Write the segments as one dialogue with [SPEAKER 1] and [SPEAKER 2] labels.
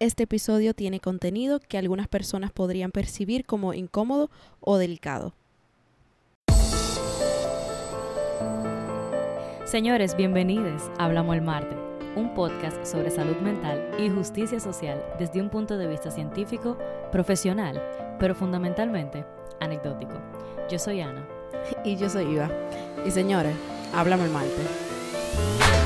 [SPEAKER 1] este episodio tiene contenido que algunas personas podrían percibir como incómodo o delicado.
[SPEAKER 2] Señores, bienvenidos a Hablamos el Marte, un podcast sobre salud mental y justicia social desde un punto de vista científico, profesional, pero fundamentalmente anecdótico. Yo soy Ana.
[SPEAKER 1] Y yo soy Iva. Y señores, Hablamos el Marte.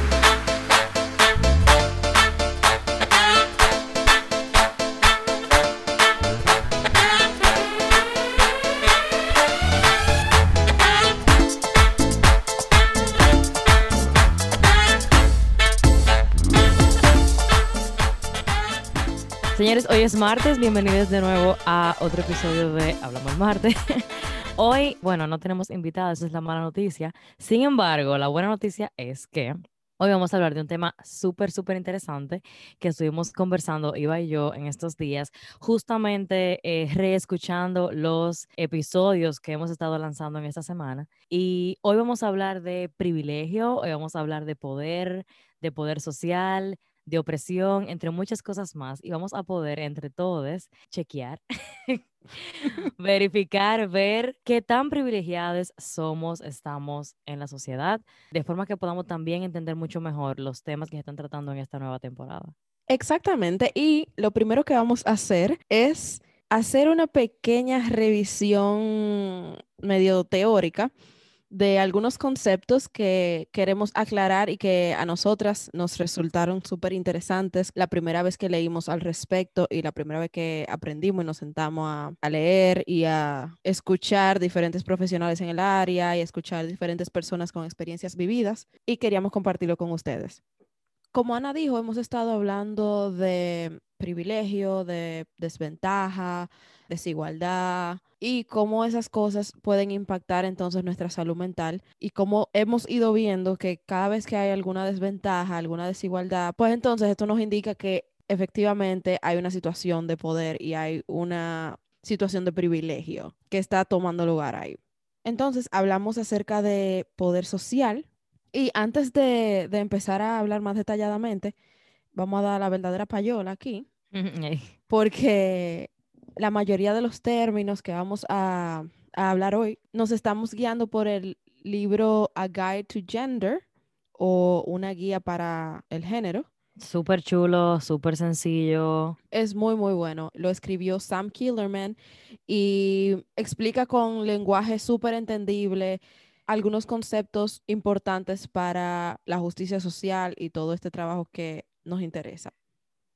[SPEAKER 2] Señores, hoy es martes, bienvenidos de nuevo a otro episodio de Hablamos Marte. Hoy, bueno, no tenemos invitados, es la mala noticia. Sin embargo, la buena noticia es que hoy vamos a hablar de un tema súper, súper interesante que estuvimos conversando, Iba y yo, en estos días, justamente eh, reescuchando los episodios que hemos estado lanzando en esta semana. Y hoy vamos a hablar de privilegio, hoy vamos a hablar de poder, de poder social, de opresión, entre muchas cosas más, y vamos a poder entre todos chequear, verificar, ver qué tan privilegiados somos, estamos en la sociedad, de forma que podamos también entender mucho mejor los temas que se están tratando en esta nueva temporada.
[SPEAKER 1] Exactamente, y lo primero que vamos a hacer es hacer una pequeña revisión medio teórica de algunos conceptos que queremos aclarar y que a nosotras nos resultaron súper interesantes la primera vez que leímos al respecto y la primera vez que aprendimos y nos sentamos a, a, leer y a escuchar diferentes profesionales en el área y escuchar diferentes personas con experiencias vividas y queríamos compartirlo con ustedes. Como Ana dijo, hemos estado hablando de privilegio, de desventaja, desigualdad y cómo esas cosas pueden impactar entonces nuestra salud mental y cómo hemos ido viendo que cada vez que hay alguna desventaja, alguna desigualdad, pues entonces esto nos indica que efectivamente hay una situación de poder y hay una situación de privilegio que está tomando lugar ahí. Entonces hablamos acerca de poder social y antes de, de empezar a hablar más detalladamente, vamos a dar la verdadera payola aquí, porque la mayoría de los términos que vamos a, a, hablar hoy nos estamos guiando por el libro A Guide to Gender o una guía para el género.
[SPEAKER 2] Súper chulo, súper sencillo.
[SPEAKER 1] Es muy, muy bueno. Lo escribió Sam Killerman y explica con lenguaje súper entendible algunos conceptos importantes para la justicia social y todo este trabajo que nos interesa.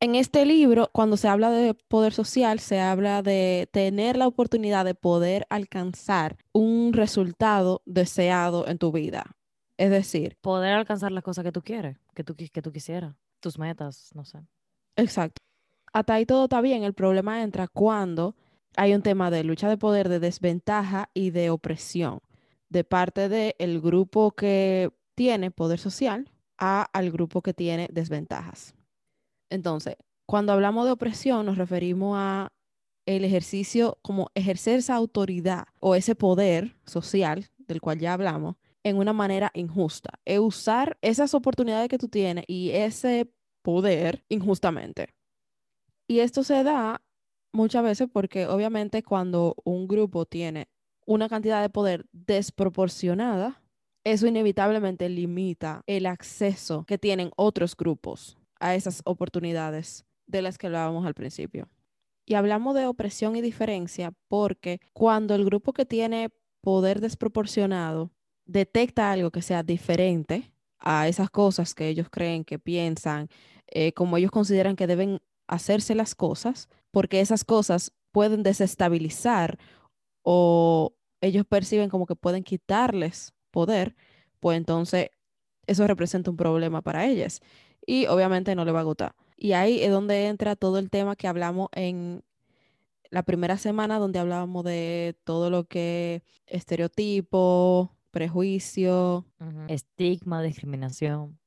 [SPEAKER 1] En este libro, cuando se habla de poder social, se habla de tener la oportunidad de poder alcanzar un resultado deseado en tu vida. Es decir,
[SPEAKER 2] poder alcanzar las cosas que tú quieres, que tú, que tú quisieras, tus metas, no sé.
[SPEAKER 1] Exacto. Hasta ahí todo está bien. El problema entra cuando hay un tema de lucha de poder, de desventaja y de opresión de parte del el grupo que tiene poder social a al grupo que tiene desventajas. Entonces, cuando hablamos de opresión, nos referimos a el ejercicio, como ejercer esa autoridad o ese poder social del cual ya hablamos, en una manera injusta. Es usar esas oportunidades que tú tienes y ese poder injustamente. Y esto se da muchas veces porque obviamente cuando un grupo tiene una cantidad de poder desproporcionada, eso inevitablemente limita el acceso que tienen otros grupos a esas oportunidades de las que hablábamos al principio. Y hablamos de opresión y diferencia porque cuando el grupo que tiene poder desproporcionado detecta algo que sea diferente a esas cosas que ellos creen, que piensan, eh, como ellos consideran que deben hacerse las cosas, porque esas cosas pueden desestabilizar o ellos perciben como que pueden quitarles poder, pues entonces eso representa un problema para ellas y obviamente no le va a gustar. Y ahí es donde entra todo el tema que hablamos en la primera semana, donde hablábamos de todo lo que estereotipo, prejuicio,
[SPEAKER 2] estigma, discriminación.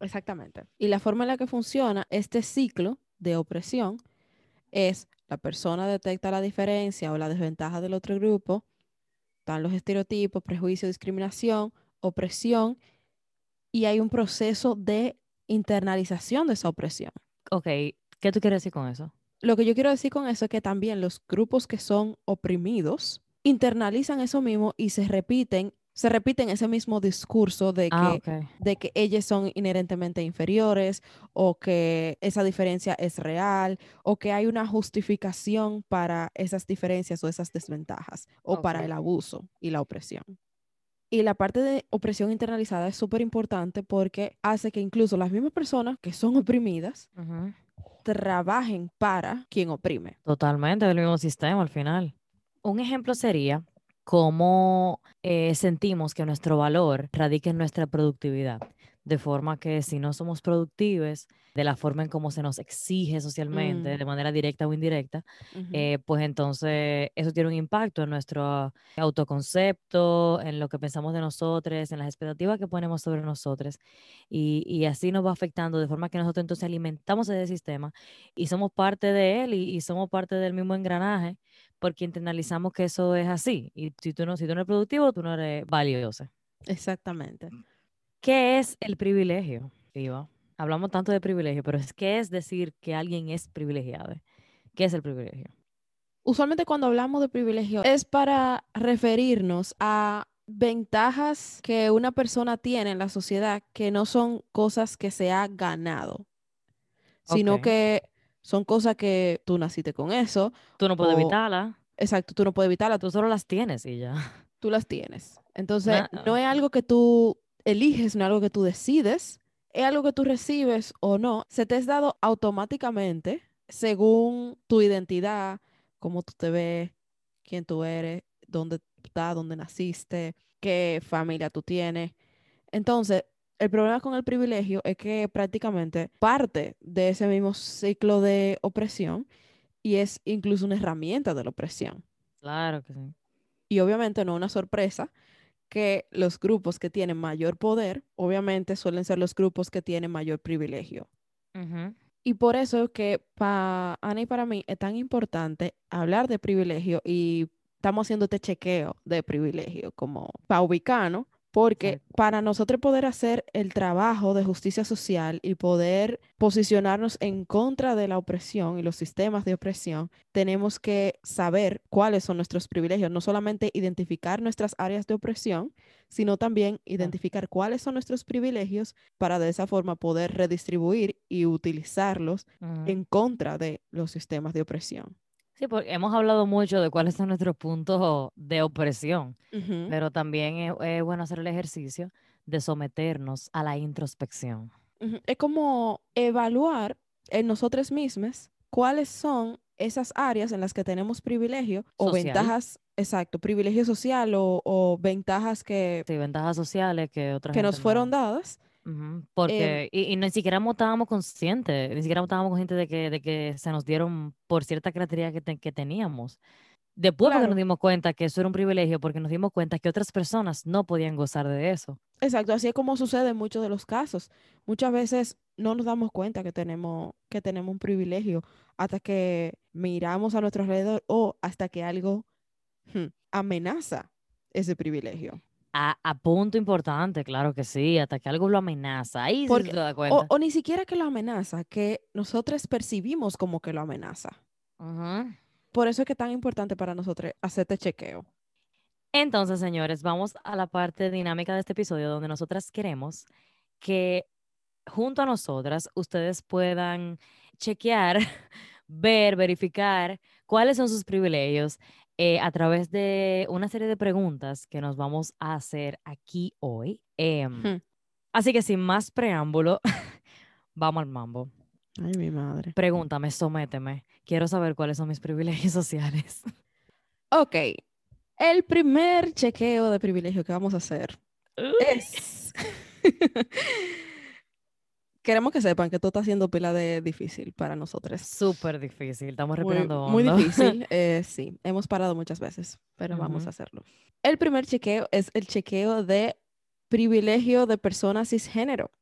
[SPEAKER 1] Exactamente. Y la forma en la que funciona este ciclo de opresión es la persona detecta la diferencia o la desventaja del otro grupo, están los estereotipos, prejuicio, discriminación, opresión, y hay un proceso de internalización de esa opresión.
[SPEAKER 2] Ok, ¿Qué tú quieres decir con eso?
[SPEAKER 1] Lo que yo quiero decir con eso es que también los grupos que son oprimidos internalizan eso mismo y se repiten, se repiten ese mismo discurso de que,
[SPEAKER 2] Ah,
[SPEAKER 1] de que ellos son inherentemente inferiores o que esa diferencia es real o que hay una justificación para esas diferencias o esas desventajas o para el abuso y la opresión. Y la parte de opresión internalizada es súper importante porque hace que incluso las mismas personas que son oprimidas trabajen para quien oprime.
[SPEAKER 2] Totalmente del mismo sistema al final. Un ejemplo sería cómo eh, sentimos que nuestro valor radica en nuestra productividad. De forma que si no somos productivos, de la forma en cómo se nos exige socialmente,
[SPEAKER 1] Mm.
[SPEAKER 2] de manera directa o indirecta, eh, pues entonces eso tiene un impacto en nuestro autoconcepto, en lo que pensamos de nosotros, en las expectativas que ponemos sobre nosotros. Y, y así nos va afectando de forma que nosotros entonces alimentamos ese sistema y somos parte de él y, y somos parte del mismo engranaje porque internalizamos que eso es así. Y si tú no, si tú no eres productivo, tú no eres valioso.
[SPEAKER 1] Exactamente.
[SPEAKER 2] ¿Qué es el privilegio, Iva? Hablamos tanto de privilegio, pero es ¿qué es decir que alguien es privilegiado? ¿Qué es el privilegio?
[SPEAKER 1] Usualmente cuando hablamos de privilegio es para referirnos a ventajas que una persona tiene en la sociedad que no son cosas que se ha ganado, sino que son cosas que tú naciste con eso.
[SPEAKER 2] Tú no puedes
[SPEAKER 1] o-
[SPEAKER 2] evitarla,
[SPEAKER 1] Exacto, tú no puedes evitarlas, tú,
[SPEAKER 2] solo las tienes y ya.
[SPEAKER 1] tú las tienes. Entonces,
[SPEAKER 2] Una-
[SPEAKER 1] no es algo que tú eliges, no es algo que tú decides, es algo que tú recibes o no. Se te es dado automáticamente según tu identidad, cómo tú te ves, quién tú eres, dónde estás, dónde naciste, qué familia tú tienes. Entonces, el problema con el privilegio es que prácticamente parte de ese mismo ciclo de opresión y es incluso una herramienta de la opresión.
[SPEAKER 2] Claro que sí.
[SPEAKER 1] Y obviamente no es una sorpresa que los grupos que tienen mayor poder, obviamente suelen ser los grupos que tienen mayor privilegio. Y por eso es que para Ana y para mí es tan importante hablar de privilegio y estamos haciendo este chequeo de privilegio como para ubicarnos, porque para nosotros poder hacer el trabajo de justicia social y poder posicionarnos en contra de la opresión y los sistemas de opresión, tenemos que saber cuáles son nuestros privilegios, no solamente identificar nuestras áreas de opresión, sino también identificar cuáles son nuestros privilegios para de esa forma poder redistribuir y utilizarlos en contra de los sistemas de opresión.
[SPEAKER 2] Sí, porque hemos hablado mucho de cuáles son nuestros puntos de opresión, pero también es, es bueno hacer el ejercicio de someternos a la introspección.
[SPEAKER 1] Es como evaluar en nosotros mismos cuáles son esas áreas en las que tenemos privilegio o
[SPEAKER 2] Social.
[SPEAKER 1] ventajas, exacto, privilegio social o, o ventajas que,
[SPEAKER 2] Sí, ventajas sociales que otra
[SPEAKER 1] que nos fueron
[SPEAKER 2] no.
[SPEAKER 1] dadas.
[SPEAKER 2] Ujú, Porque, y, y ni siquiera estábamos conscientes, ni siquiera estábamos conscientes de que, de que se nos dieron por cierta característica que, te- que teníamos. Después porque nos
[SPEAKER 1] Claro.
[SPEAKER 2] dimos cuenta que eso era un privilegio, porque nos dimos cuenta que otras personas no podían gozar de eso.
[SPEAKER 1] Exacto, así es como sucede en muchos de los casos. Muchas veces no nos damos cuenta que tenemos, que tenemos un privilegio hasta que miramos a nuestro alrededor o hasta que algo hmm, amenaza ese privilegio.
[SPEAKER 2] A, a punto importante, claro que sí, hasta que algo lo amenaza. Ahí
[SPEAKER 1] Porque-
[SPEAKER 2] te das
[SPEAKER 1] O,
[SPEAKER 2] cuenta.
[SPEAKER 1] o ni siquiera que lo amenaza, que nosotros percibimos como que lo amenaza. Por eso es que es tan importante para nosotros hacer este chequeo.
[SPEAKER 2] Entonces, señores, vamos a la parte dinámica de este episodio donde nosotras queremos que junto a nosotras ustedes puedan chequear, ver, verificar cuáles son sus privilegios eh, a través de una serie de preguntas que nos vamos a hacer aquí hoy. Em,
[SPEAKER 1] Hmm.
[SPEAKER 2] Así que sin más preámbulo, vamos al mambo.
[SPEAKER 1] Ay, mi madre.
[SPEAKER 2] Pregúntame, sométeme. Quiero saber cuáles son mis privilegios sociales.
[SPEAKER 1] Ok, el primer chequeo de privilegio que vamos a hacer es... Queremos que sepan que esto está haciendo pila de difícil para nosotros.
[SPEAKER 2] Súper difícil, estamos
[SPEAKER 1] Muy,
[SPEAKER 2] respirando
[SPEAKER 1] muy
[SPEAKER 2] hondo.
[SPEAKER 1] difícil, eh, sí. Hemos parado muchas veces, pero vamos a hacerlo. El primer chequeo es el chequeo de privilegio de personas cisgénero.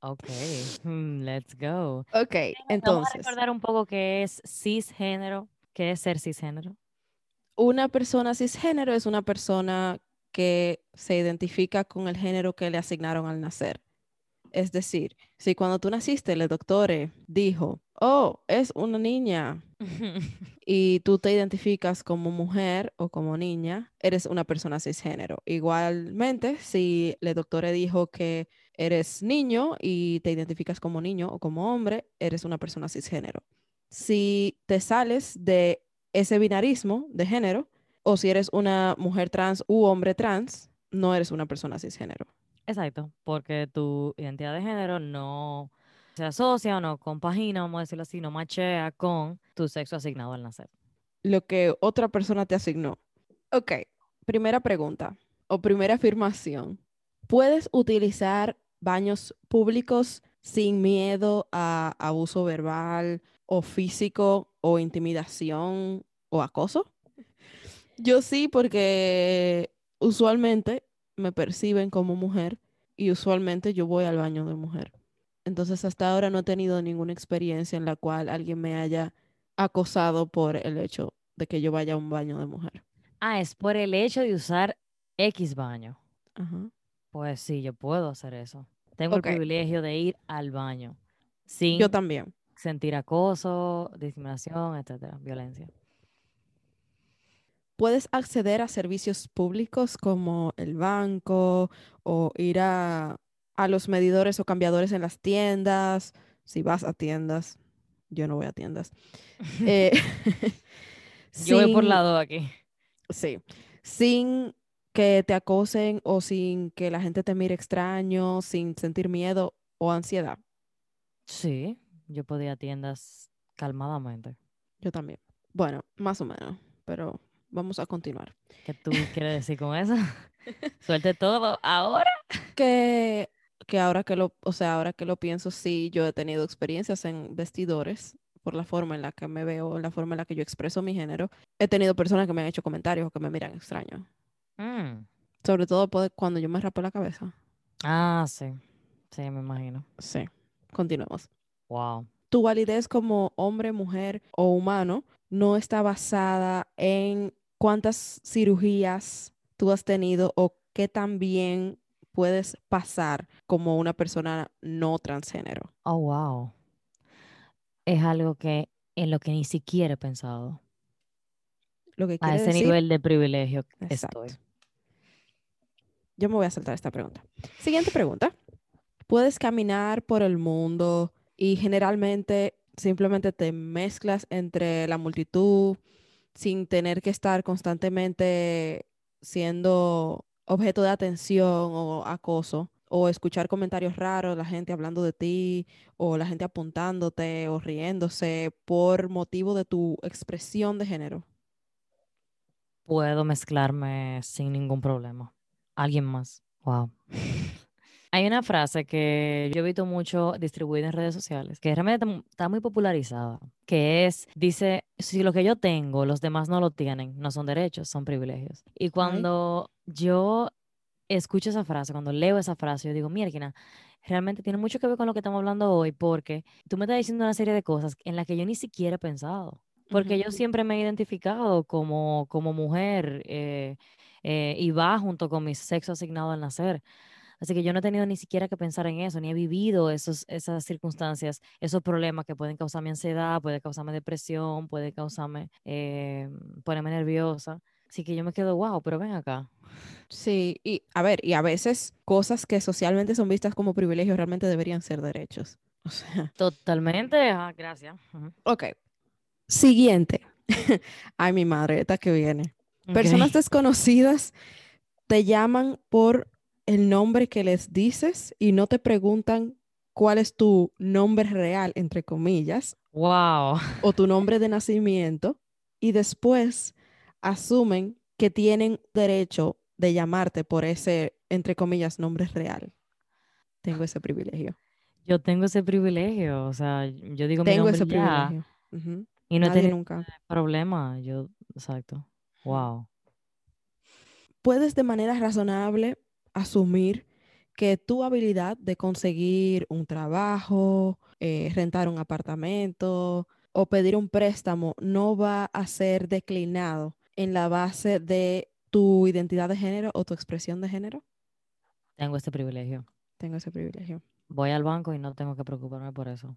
[SPEAKER 2] Ok, mm, let's go.
[SPEAKER 1] Ok,
[SPEAKER 2] Vamos a
[SPEAKER 1] entonces,
[SPEAKER 2] recordar un poco qué es cisgénero, qué es ser cisgénero.
[SPEAKER 1] una persona cisgénero es una persona que se identifica con el género que le asignaron al nacer. Es decir, si cuando tú naciste el doctor eh, dijo, oh, es una niña y tú te identificas como mujer o como niña, eres una persona cisgénero. Igualmente, si el doctor dijo que eres niño y te identificas como niño o como hombre, eres una persona cisgénero. Si te sales de ese binarismo de género, o si eres una mujer trans u hombre trans, no eres una persona cisgénero.
[SPEAKER 2] Exacto, porque tu identidad de género no se asocia o no compagina, vamos a decirlo así, no machea con tu sexo asignado al nacer.
[SPEAKER 1] Lo que otra persona te asignó. Ok, primera pregunta o primera afirmación. ¿Puedes utilizar baños públicos sin miedo a abuso verbal o físico o intimidación o acoso? Yo sí, porque usualmente me perciben como mujer y usualmente yo voy al baño de mujer. Entonces hasta ahora no he tenido ninguna experiencia en la cual alguien me haya acosado por el hecho de que yo vaya a un baño de mujer.
[SPEAKER 2] Ah, es por el hecho de usar X baño.
[SPEAKER 1] Ajá.
[SPEAKER 2] Pues sí, yo puedo hacer eso. Tengo el privilegio de ir al baño sin
[SPEAKER 1] Yo también.
[SPEAKER 2] sentir acoso, discriminación, etcétera, violencia.
[SPEAKER 1] Puedes acceder a servicios públicos como el banco o ir a, a los medidores o cambiadores en las tiendas, si vas a tiendas. Yo no voy a tiendas. Eh,
[SPEAKER 2] Yo voy por lado aquí.
[SPEAKER 1] Sí, sin que te acosen o sin que la gente te mire extraño, sin sentir miedo o ansiedad.
[SPEAKER 2] Sí, yo podía tiendas calmadamente.
[SPEAKER 1] Yo también. Bueno, más o menos, pero vamos a continuar.
[SPEAKER 2] ¿Qué tú quieres decir con eso? Suelte todo ahora.
[SPEAKER 1] Que, que ahora que lo, o sea, ahora que lo pienso, sí, yo he tenido experiencias en vestidores por la forma en la que me veo, la forma en la que yo expreso mi género. He tenido personas que me han hecho comentarios o que me miran extraño.
[SPEAKER 2] Mm.
[SPEAKER 1] Sobre todo cuando yo me rapo la cabeza.
[SPEAKER 2] Ah, sí. Sí, me imagino.
[SPEAKER 1] Sí, continuemos.
[SPEAKER 2] Wow.
[SPEAKER 1] tu validez como hombre, mujer o humano no está basada en cuántas cirugías tú has tenido o qué tan bien puedes pasar como una persona no transgénero.
[SPEAKER 2] Oh, wow. Es algo que en lo que ni siquiera he pensado.
[SPEAKER 1] Lo que
[SPEAKER 2] A ese
[SPEAKER 1] decir,
[SPEAKER 2] nivel de privilegio
[SPEAKER 1] Exacto.
[SPEAKER 2] estoy.
[SPEAKER 1] yo me voy a saltar esta pregunta. Siguiente pregunta. ¿Puedes caminar por el mundo y generalmente simplemente te mezclas entre la multitud sin tener que estar constantemente siendo objeto de atención o acoso o escuchar comentarios raros, la gente hablando de ti o la gente apuntándote o riéndose por motivo de tu expresión de género?
[SPEAKER 2] Puedo mezclarme sin ningún problema. Alguien más. Wow. Hay una frase que yo he visto mucho distribuida en redes sociales, que realmente está mu- está muy popularizada, que es, dice, si lo que yo tengo, los demás no lo tienen, no son derechos, son privilegios. Y cuando yo escucho esa frase, cuando leo esa frase, yo digo, mierda, realmente tiene mucho que ver con lo que estamos hablando hoy, porque tú me estás diciendo una serie de cosas en las que yo ni siquiera he pensado. Porque yo siempre me he identificado como, como mujer eh, eh, y va junto con mi sexo asignado al nacer. Así que yo no he tenido ni siquiera que pensar en eso, ni he vivido esos, esas circunstancias, esos problemas que pueden causarme ansiedad, puede causarme depresión, puede causarme, eh, ponerme nerviosa. Así que yo me quedo, wow, pero ven acá.
[SPEAKER 1] Sí, y a ver, y a veces cosas que socialmente son vistas como privilegios realmente deberían ser derechos. O sea,
[SPEAKER 2] Totalmente, ah, gracias.
[SPEAKER 1] Ok. Siguiente. Ay, mi madre, esta que viene. Personas desconocidas te llaman por el nombre que les dices y no te preguntan cuál es tu nombre real, entre comillas,
[SPEAKER 2] Wow.
[SPEAKER 1] o tu nombre de nacimiento, y después asumen que tienen derecho de llamarte por ese, entre comillas, nombre real. Tengo ese privilegio.
[SPEAKER 2] Yo tengo ese privilegio, o sea, yo digo mi
[SPEAKER 1] Tengo
[SPEAKER 2] nombre
[SPEAKER 1] ese
[SPEAKER 2] ya
[SPEAKER 1] privilegio.
[SPEAKER 2] Y no tenido
[SPEAKER 1] nunca.
[SPEAKER 2] problema. Yo, exacto. Wow.
[SPEAKER 1] puedes de manera razonable asumir que tu habilidad de conseguir un trabajo, eh, rentar un apartamento o pedir un préstamo no va a ser declinado en la base de tu identidad de género o tu expresión de género.
[SPEAKER 2] Tengo este privilegio.
[SPEAKER 1] Tengo ese privilegio.
[SPEAKER 2] Voy al banco y no tengo que preocuparme por eso.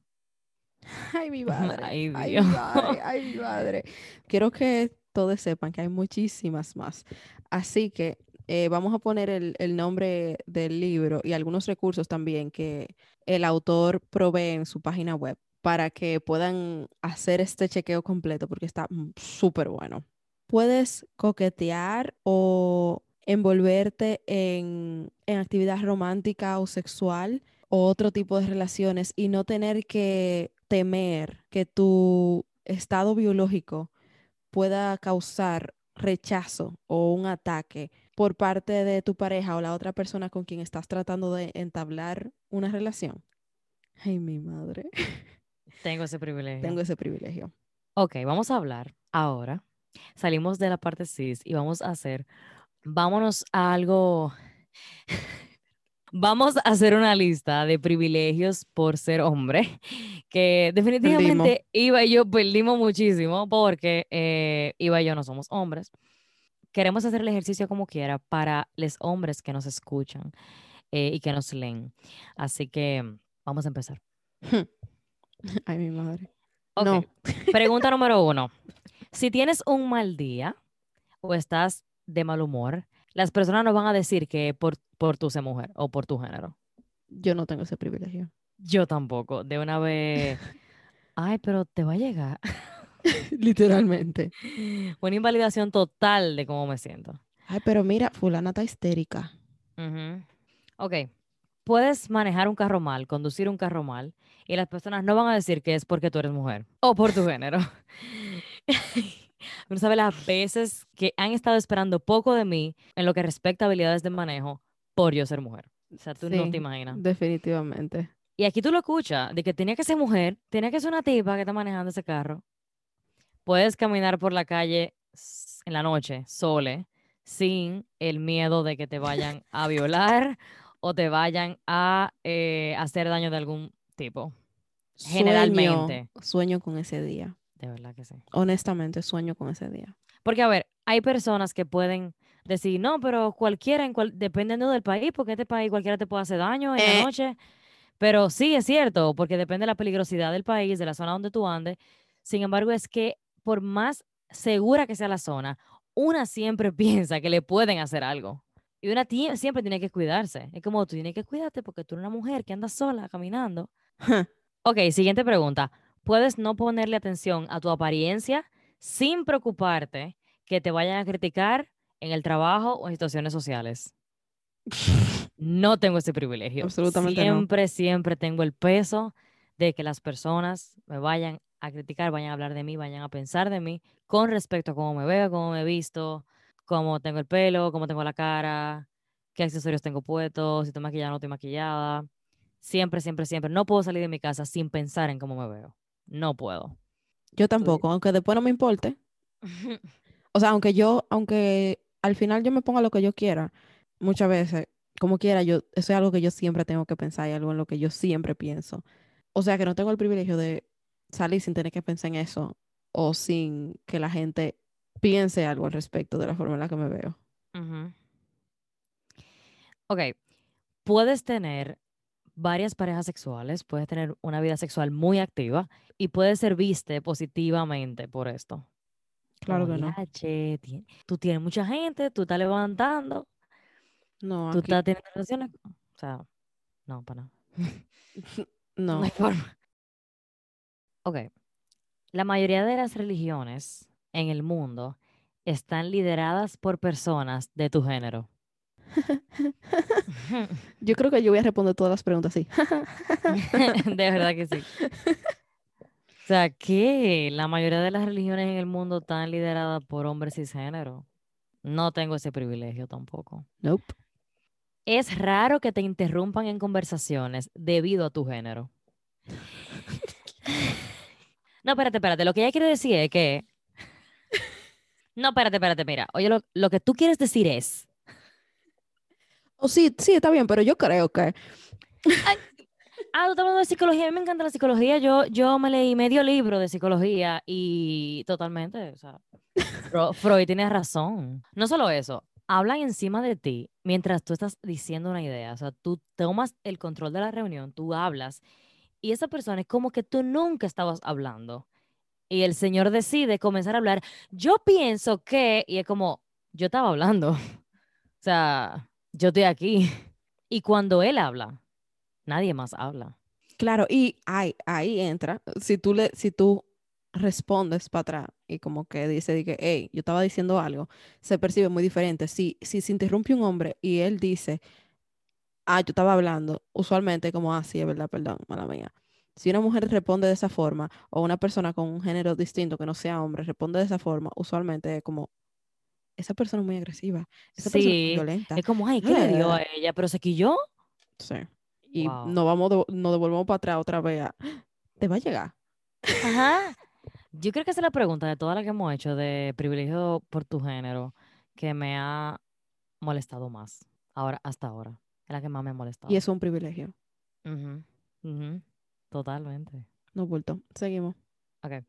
[SPEAKER 1] Ay, mi madre.
[SPEAKER 2] Ay,
[SPEAKER 1] Ay, mi madre. Ay, mi madre. Quiero que todos sepan que hay muchísimas más. Así que eh, vamos a poner el, nombre del libro y algunos recursos también que el autor provee en su página web para que puedan hacer este chequeo completo porque está mm, súper bueno. Puedes coquetear o envolverte en, en actividad romántica o sexual o otro tipo de relaciones y no tener que temer que tu estado biológico pueda causar rechazo o un ataque por parte de tu pareja o la otra persona con quien estás tratando de entablar una relación. Ay, mi madre.
[SPEAKER 2] Tengo ese privilegio.
[SPEAKER 1] Tengo ese privilegio.
[SPEAKER 2] Ok, vamos a hablar ahora. Salimos de la parte cis y vamos a hacer, vámonos a algo, vamos a hacer una lista de privilegios por ser hombre, que definitivamente Iba y yo perdimos muchísimo porque eh, Iba y yo no somos hombres. Queremos hacer el ejercicio como quiera para los hombres que nos escuchan eh, y que nos leen. Así que vamos a empezar.
[SPEAKER 1] Ay, mi madre.
[SPEAKER 2] Ok,
[SPEAKER 1] No.
[SPEAKER 2] Pregunta número uno. Si tienes un mal día o estás de mal humor, las personas no van a decir que por, por tu ser mujer o por tu género.
[SPEAKER 1] Yo no tengo ese privilegio.
[SPEAKER 2] Yo tampoco. De una vez, ay, pero te va a llegar
[SPEAKER 1] Literalmente.
[SPEAKER 2] una invalidación total de cómo me siento.
[SPEAKER 1] Ay, pero mira, fulana está histérica.
[SPEAKER 2] Ujú. Ok. Puedes manejar un carro mal, conducir un carro mal, y las personas no van a decir que es porque tú eres mujer o por tu género. No sabes las veces que han estado esperando poco de mí en lo que respecta a habilidades de manejo por yo ser mujer. O sea, tú no te imaginas.
[SPEAKER 1] Definitivamente.
[SPEAKER 2] Y aquí tú lo escuchas, de que tenía que ser mujer, tenía que ser una tipa que está manejando ese carro. Puedes caminar por la calle en la noche, sole, sin el miedo de que te vayan a violar o te vayan a eh, hacer daño de algún tipo. Generalmente.
[SPEAKER 1] Sueño, sueño con ese día.
[SPEAKER 2] De verdad que sí.
[SPEAKER 1] Honestamente, sueño con ese día.
[SPEAKER 2] Porque, a ver, hay personas que pueden decir, no, pero cualquiera, en cual, dependiendo del país, porque este país cualquiera te puede hacer daño en
[SPEAKER 1] Eh.
[SPEAKER 2] la noche. Pero sí, es cierto, porque depende de la peligrosidad del país, de la zona donde tú andes. Sin embargo, es que por más segura que sea la zona, una siempre piensa que le pueden hacer algo. Y una siempre tiene que cuidarse. Es como tú tienes que cuidarte porque tú eres una mujer que anda sola caminando. Ok, siguiente pregunta. Puedes no ponerle atención a tu apariencia sin preocuparte que te vayan a criticar en el trabajo o en situaciones sociales. No tengo ese privilegio.
[SPEAKER 1] Absolutamente no.
[SPEAKER 2] siempre, siempre tengo el peso de que las personas me vayan a criticar, vayan a hablar de mí, vayan a pensar de mí con respecto a cómo me veo, cómo me he visto, cómo tengo el pelo, cómo tengo la cara, qué accesorios tengo puestos, si estoy maquillada o no estoy maquillada. Siempre, siempre, siempre. No puedo salir de mi casa sin pensar en cómo me veo. No puedo.
[SPEAKER 1] Yo tampoco, aunque después no me importe. O sea, aunque yo, aunque al final yo me ponga lo que yo quiera, muchas veces, como quiera, yo, eso es algo que yo siempre tengo que pensar y algo en lo que yo siempre pienso. O sea, que no tengo el privilegio de salir sin tener que pensar en eso o sin que la gente piense algo al respecto de la forma en la que me veo.
[SPEAKER 2] Ujú. Ok, puedes tener varias parejas sexuales, puedes tener una vida sexual muy activa y puedes ser viste positivamente por esto.
[SPEAKER 1] Claro
[SPEAKER 2] Como,
[SPEAKER 1] que no.
[SPEAKER 2] "Diache, tie- tú tienes mucha gente, tú estás levantando,
[SPEAKER 1] No,
[SPEAKER 2] tú
[SPEAKER 1] aquí,
[SPEAKER 2] estás teniendo relaciones. O sea, no, para nada. No
[SPEAKER 1] no.
[SPEAKER 2] hay forma. Ok. La mayoría de las religiones en el mundo están lideradas por personas de tu género.
[SPEAKER 1] Yo creo que yo voy a responder todas las preguntas así.
[SPEAKER 2] de verdad que sí. O sea, que la mayoría de las religiones en el mundo están lideradas por hombres cisgénero. No tengo ese privilegio tampoco.
[SPEAKER 1] Nope.
[SPEAKER 2] Es raro que te interrumpan en conversaciones debido a tu género. No, espérate, espérate. Lo que ella quiere decir es que. No, espérate, espérate, mira. Oye, lo, lo que tú quieres decir es.
[SPEAKER 1] O sí, sí, está bien, pero yo creo que
[SPEAKER 2] Ah, tú estás hablando de psicología. A mí me encanta la psicología. Yo, yo me leí medio libro de psicología y totalmente. O sea, Freud tiene razón. No solo eso, hablan encima de ti mientras tú estás diciendo una idea. O sea, tú tomas el control de la reunión, tú hablas y esa persona es como que tú nunca estabas hablando. Y el Señor decide comenzar a hablar. Yo pienso que, y es como, yo estaba hablando. O sea, yo estoy aquí. Y cuando Él habla, nadie más habla.
[SPEAKER 1] Claro, y ahí, ahí entra, si tú, le, si tú respondes para atrás y como que dice, que, hey, yo estaba diciendo algo, se percibe muy diferente. Si, si se interrumpe un hombre y él dice, ah, yo estaba hablando, usualmente como, ah, sí, es verdad, perdón, mala mía. Si una mujer responde de esa forma, o una persona con un género distinto que no sea hombre responde de esa forma, usualmente es como, esa persona es muy agresiva, esa persona es violenta.
[SPEAKER 2] Es como, ay, ¿qué le dio a ella? ¿Pero se quilló?
[SPEAKER 1] Sí. Y no vamos, nos devolvemos para atrás otra vez te va a llegar.
[SPEAKER 2] Ajá. Yo creo que esa es la pregunta de todas las que hemos hecho de privilegio por tu género que me ha molestado más. Ahora, hasta ahora. Es la que más me ha molestado.
[SPEAKER 1] Y es un privilegio.
[SPEAKER 2] Totalmente.
[SPEAKER 1] No bulto. Seguimos.
[SPEAKER 2] Ok.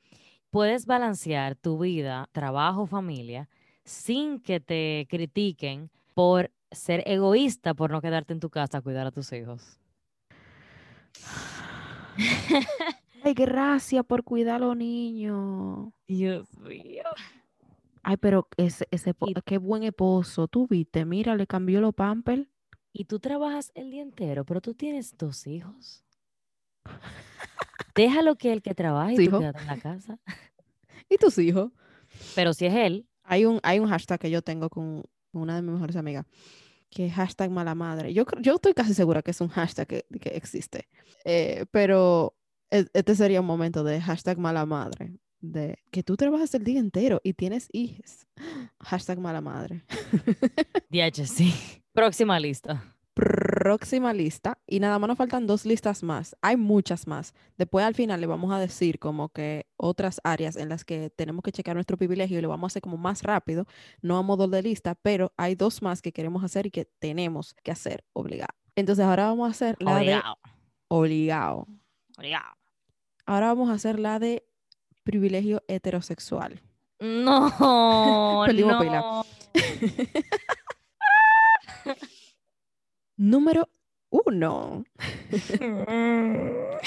[SPEAKER 2] Puedes balancear tu vida, trabajo, familia, sin que te critiquen por ser egoísta, por no quedarte en tu casa a cuidar a tus hijos.
[SPEAKER 1] Ay, gracias por cuidar a los niños.
[SPEAKER 2] Dios mío.
[SPEAKER 1] Ay, pero ese, ese qué buen esposo. Tú viste, mira, le cambió los pampers.
[SPEAKER 2] Y tú trabajas el día entero, pero tú tienes dos hijos. Déjalo que el que trabaje y tú quédate en la casa.
[SPEAKER 1] ¿Y tus hijos?
[SPEAKER 2] Pero si es él.
[SPEAKER 1] Hay un, hay un hashtag que yo tengo con una de mis mejores amigas, que es hashtag mala madre. Yo, yo estoy casi segura que es un hashtag que, que existe. Eh, pero e, este sería un momento de hashtag mala madre. De que tú trabajas el día entero y tienes hijos. Hashtag mala madre.
[SPEAKER 2] DH, sí. Próxima lista
[SPEAKER 1] próxima lista y nada más nos faltan dos listas más. Hay muchas más. Después al final le vamos a decir como que otras áreas en las que tenemos que checar nuestro privilegio y lo vamos a hacer como más rápido, no a modo de lista, pero hay dos más que queremos hacer y que tenemos que hacer obligado. Entonces ahora vamos a hacer la de obligado.
[SPEAKER 2] Obligado.
[SPEAKER 1] Ahora vamos a hacer la de privilegio heterosexual.
[SPEAKER 2] No, no.
[SPEAKER 1] Número uno.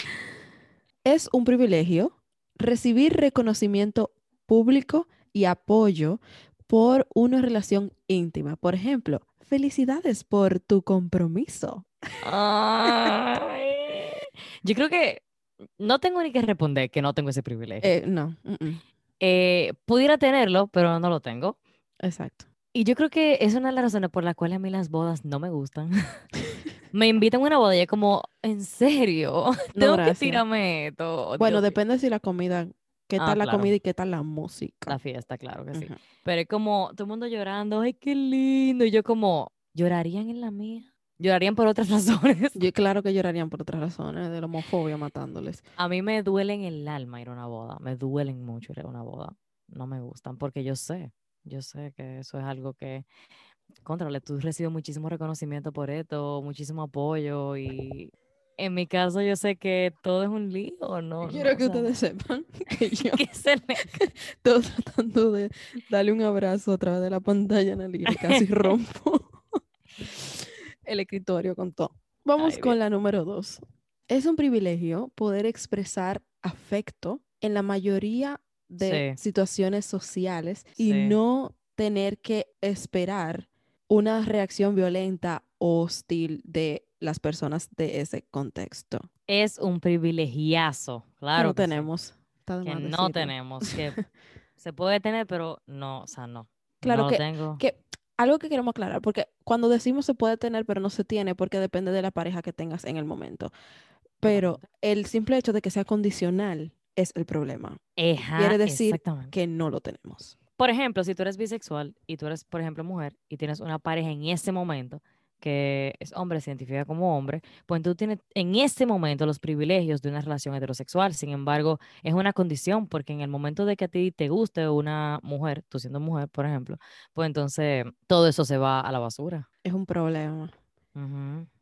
[SPEAKER 1] es un privilegio recibir reconocimiento público y apoyo por una relación íntima. Por ejemplo, felicidades por tu compromiso.
[SPEAKER 2] Yo creo que no tengo ni que responder que no tengo ese privilegio.
[SPEAKER 1] Eh, no.
[SPEAKER 2] Eh, pudiera tenerlo, pero no lo tengo.
[SPEAKER 1] Exacto.
[SPEAKER 2] Y yo creo que es una de las razones por las cuales a mí las bodas no me gustan. me invitan a una boda y es como, ¿en serio? Tengo que tirarme esto.
[SPEAKER 1] Bueno, depende si la comida, qué ah, tal la comida y qué tal la música.
[SPEAKER 2] La fiesta, claro que sí. Pero es como todo el mundo llorando, ay, qué lindo. Y yo como, ¿llorarían en la mía? Llorarían por otras razones.
[SPEAKER 1] Yo, claro que llorarían por otras razones, de la homofobia matándoles.
[SPEAKER 2] A mí me duelen el alma ir a una boda, me duelen mucho ir a una boda. No me gustan porque yo sé yo sé que eso es algo que, contra, tú recibes muchísimo reconocimiento por esto, muchísimo apoyo y en mi caso yo sé que todo es un lío, ¿no?
[SPEAKER 1] Quiero que ustedes sepan que yo
[SPEAKER 2] se
[SPEAKER 1] estoy tratando de darle un abrazo a través de la pantalla y casi rompo el escritorio con todo. Vamos con la número dos. Es un privilegio poder expresar afecto en la mayoría de situaciones sociales y no tener que esperar una reacción violenta o hostil de las personas de ese contexto.
[SPEAKER 2] Es un privilegiazo, claro.
[SPEAKER 1] no tenemos.
[SPEAKER 2] Que no tenemos. Que se puede tener, pero no, o sea, no.
[SPEAKER 1] Claro
[SPEAKER 2] que,
[SPEAKER 1] tengo. que algo que queremos aclarar, porque cuando decimos se puede tener, pero no se tiene, porque depende de la pareja que tengas en el momento. Pero el simple hecho de que sea condicional es el problema. Quiere decir que no lo tenemos.
[SPEAKER 2] Por ejemplo, si tú eres bisexual y tú eres, por ejemplo, mujer y tienes una pareja en ese momento que es hombre, se identifica como hombre, pues tú tienes en ese momento los privilegios de una relación heterosexual. Sin embargo, es una condición porque en el momento de que a ti te guste una mujer, tú siendo mujer, por ejemplo, pues entonces todo eso se va a la basura.
[SPEAKER 1] Es un problema.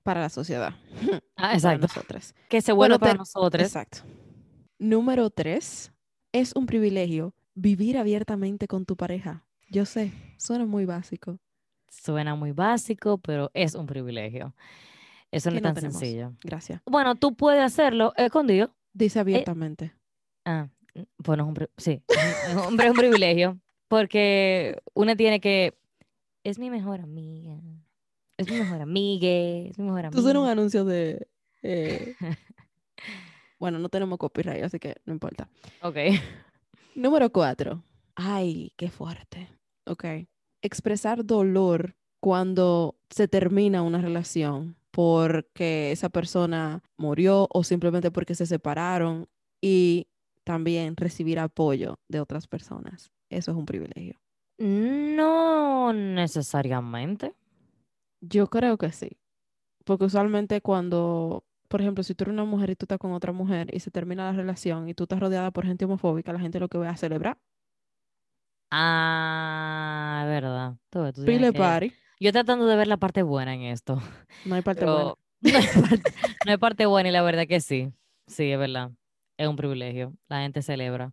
[SPEAKER 1] Para la sociedad.
[SPEAKER 2] Ah, exacto. Que se vuelve para nosotros.
[SPEAKER 1] Exacto. Número tres, es un privilegio vivir abiertamente con tu pareja. Yo sé, suena muy básico.
[SPEAKER 2] Suena muy básico, pero es un privilegio. Eso no es tan
[SPEAKER 1] tenemos.
[SPEAKER 2] sencillo.
[SPEAKER 1] Gracias.
[SPEAKER 2] Bueno, tú puedes hacerlo escondido.
[SPEAKER 1] Dice abiertamente.
[SPEAKER 2] Ah, bueno, es un sí, un, es un privilegio, porque uno tiene que, es mi mejor amiga, es mi mejor amiga, es mi mejor
[SPEAKER 1] Tú suena un
[SPEAKER 2] amiga.
[SPEAKER 1] anuncio de... eh, Bueno, no tenemos copyright, así que no importa.
[SPEAKER 2] Ok.
[SPEAKER 1] Número cuatro. Ay, qué fuerte. Ok. Expresar dolor cuando se termina una relación porque esa persona murió o simplemente porque se separaron y también recibir apoyo de otras personas. Eso es un privilegio.
[SPEAKER 2] No necesariamente.
[SPEAKER 1] Yo creo que sí. Porque usualmente cuando, por ejemplo, si tú eres una mujer y tú estás con otra mujer y se termina la relación y tú estás rodeada por gente homofóbica, la gente lo que va a celebrar.
[SPEAKER 2] Ah, verdad. Tú tú
[SPEAKER 1] Pile
[SPEAKER 2] que-
[SPEAKER 1] party.
[SPEAKER 2] Yo tratando de ver la parte buena en esto,
[SPEAKER 1] No hay parte buena.
[SPEAKER 2] pero no hay parte, no hay parte buena y la verdad que sí. Sí, es verdad. Es un privilegio. La gente celebra.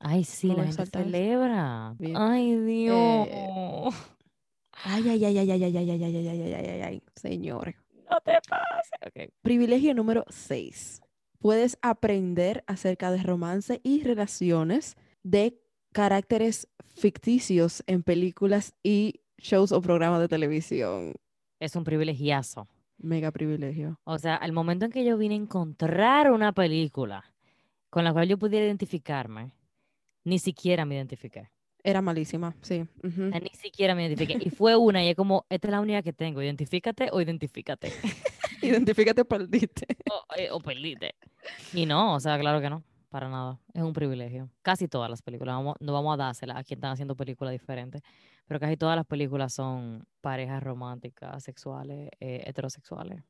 [SPEAKER 2] Ay, sí, la gente celebra.
[SPEAKER 1] Bien.
[SPEAKER 2] Ay, Dios.
[SPEAKER 1] Ay, ay, ay, ay, ay, ay, ay, ay, ay, ay, ay, ay, ay, ay, ay, señores.
[SPEAKER 2] No te pases. Ok.
[SPEAKER 1] Privilegio número 6. Puedes aprender acerca de romance y relaciones de caracteres ficticios en películas y shows o programas de televisión.
[SPEAKER 2] Es un privilegiazo.
[SPEAKER 1] Mega privilegio.
[SPEAKER 2] O sea, al momento en que yo vine a encontrar una película con la cual yo pudiera identificarme, ni siquiera me identifiqué.
[SPEAKER 1] Era malísima, sí.
[SPEAKER 2] O ni siquiera me identifiqué. Y fue una y es como, esta es la única que tengo. Identifícate o identifícate.
[SPEAKER 1] Identifícate, perdiste.
[SPEAKER 2] o, eh, o perdite. Y no, o sea, claro que no. Para nada. Es un privilegio. Casi todas las películas. Vamos, no vamos a dársela a quien están haciendo películas diferentes. Pero casi todas las películas son parejas románticas, sexuales, eh, heterosexuales.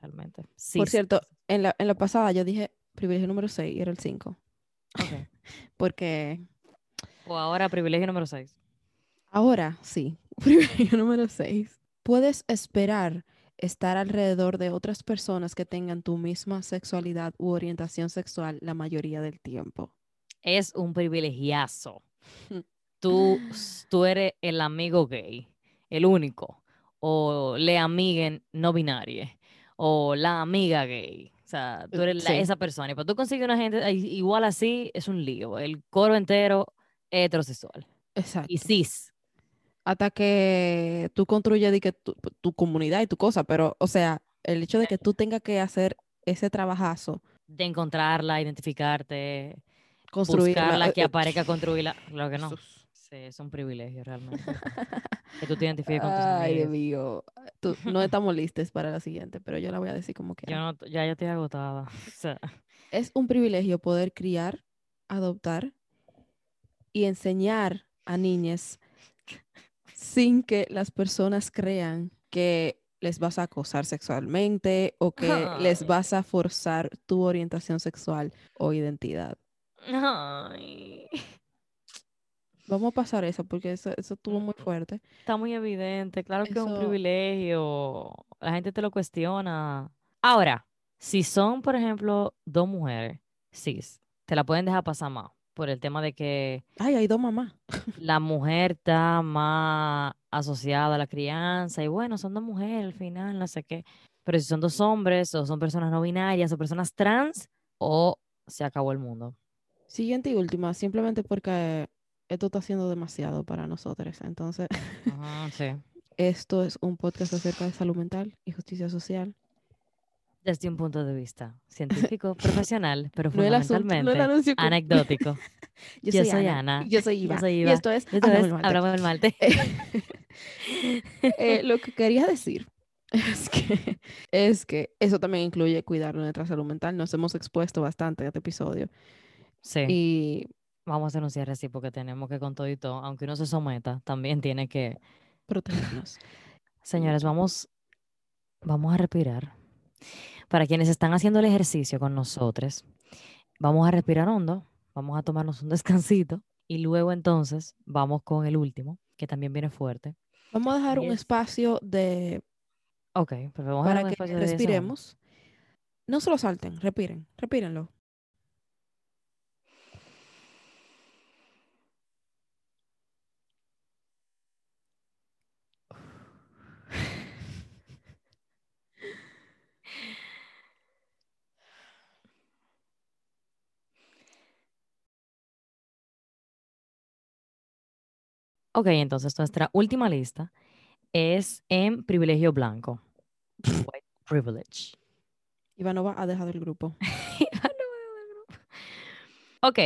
[SPEAKER 2] Realmente. Sí.
[SPEAKER 1] Por cierto, en la, en la pasada yo dije privilegio número 6 y era el 5.
[SPEAKER 2] ok.
[SPEAKER 1] Porque
[SPEAKER 2] O ahora privilegio número 6.
[SPEAKER 1] ahora sí, privilegio número 6. Puedes esperar estar alrededor de otras personas que tengan tu misma sexualidad u orientación sexual la mayoría del tiempo.
[SPEAKER 2] Es un privilegiazo. Tú, tú eres el amigo gay, el único. O le amiguen no binaria. O la amiga gay. O sea, tú
[SPEAKER 1] Eh,
[SPEAKER 2] eres la- esa persona. Y para tú conseguir una gente igual así, es un lío. El coro entero heterosexual.
[SPEAKER 1] Exacto.
[SPEAKER 2] Y cis.
[SPEAKER 1] Hasta que tú construyes que tu, tu comunidad y tu cosa, pero, o sea, el hecho de que tú tengas que hacer ese trabajazo,
[SPEAKER 2] De encontrarla, identificarte,
[SPEAKER 1] construirla,
[SPEAKER 2] buscarla, que
[SPEAKER 1] eh,
[SPEAKER 2] aparezca, construirla. Claro que no. Sí, es un privilegio realmente. que tú te identifiques con tus
[SPEAKER 1] Ay, Dios
[SPEAKER 2] amigos.
[SPEAKER 1] mío. Tú- no estamos listos para la siguiente, pero yo la voy a decir como que
[SPEAKER 2] Yo no, ya yo estoy agotada. O sea,
[SPEAKER 1] es un privilegio poder criar, adoptar y enseñar a niñas sin que las personas crean que les vas a acosar sexualmente o que les vas a forzar tu orientación sexual o identidad.
[SPEAKER 2] ay,
[SPEAKER 1] Vamos a pasar eso porque eso, eso estuvo muy fuerte.
[SPEAKER 2] está muy evidente. Claro que es un privilegio. La gente te lo cuestiona. Ahora, si son, por ejemplo, dos mujeres cis, te la pueden dejar pasar más por el tema de que
[SPEAKER 1] Ay, hay dos mamás.
[SPEAKER 2] la mujer está más asociada a la crianza y bueno, son dos mujeres al final, no sé qué. Pero si son dos hombres o son personas no binarias o personas trans, o se acabó el mundo.
[SPEAKER 1] Siguiente y última, simplemente porque esto está siendo demasiado para nosotros. Entonces,
[SPEAKER 2] Ajá, sí.
[SPEAKER 1] esto es un podcast acerca de salud mental y justicia social.
[SPEAKER 2] Desde un punto de vista científico, profesional, pero
[SPEAKER 1] No el asunto, no el
[SPEAKER 2] fundamentalmente
[SPEAKER 1] que-
[SPEAKER 2] anecdótico.
[SPEAKER 1] Yo, soy, Ana. Yo soy
[SPEAKER 2] Yo
[SPEAKER 1] Iva.
[SPEAKER 2] soy
[SPEAKER 1] Y
[SPEAKER 2] Iva.
[SPEAKER 1] esto es
[SPEAKER 2] Esto es. Hablamos del Marte.
[SPEAKER 1] Eh, lo que quería decir es que, es que eso también incluye cuidar nuestra salud mental. Nos hemos expuesto bastante a este episodio.
[SPEAKER 2] Sí,
[SPEAKER 1] Y
[SPEAKER 2] vamos a anunciar así porque tenemos que con todo y todo, aunque uno se someta, también tiene que...
[SPEAKER 1] protegernos.
[SPEAKER 2] Señores, vamos, vamos a respirar. Para quienes están haciendo el ejercicio con nosotros, vamos a respirar hondo, vamos a tomarnos un descansito y luego entonces vamos con el último, que también viene fuerte.
[SPEAKER 1] Vamos a dejar un
[SPEAKER 2] es-
[SPEAKER 1] espacio de
[SPEAKER 2] Ok, pero vamos a dar
[SPEAKER 1] para
[SPEAKER 2] un
[SPEAKER 1] que
[SPEAKER 2] espacio de 10 segundos.
[SPEAKER 1] respiremos. No se lo salten, respiren, respírenlo.
[SPEAKER 2] Ok, entonces nuestra última lista es en privilegio blanco. White privilege.
[SPEAKER 1] Ivanova ha dejado el grupo.
[SPEAKER 2] ok,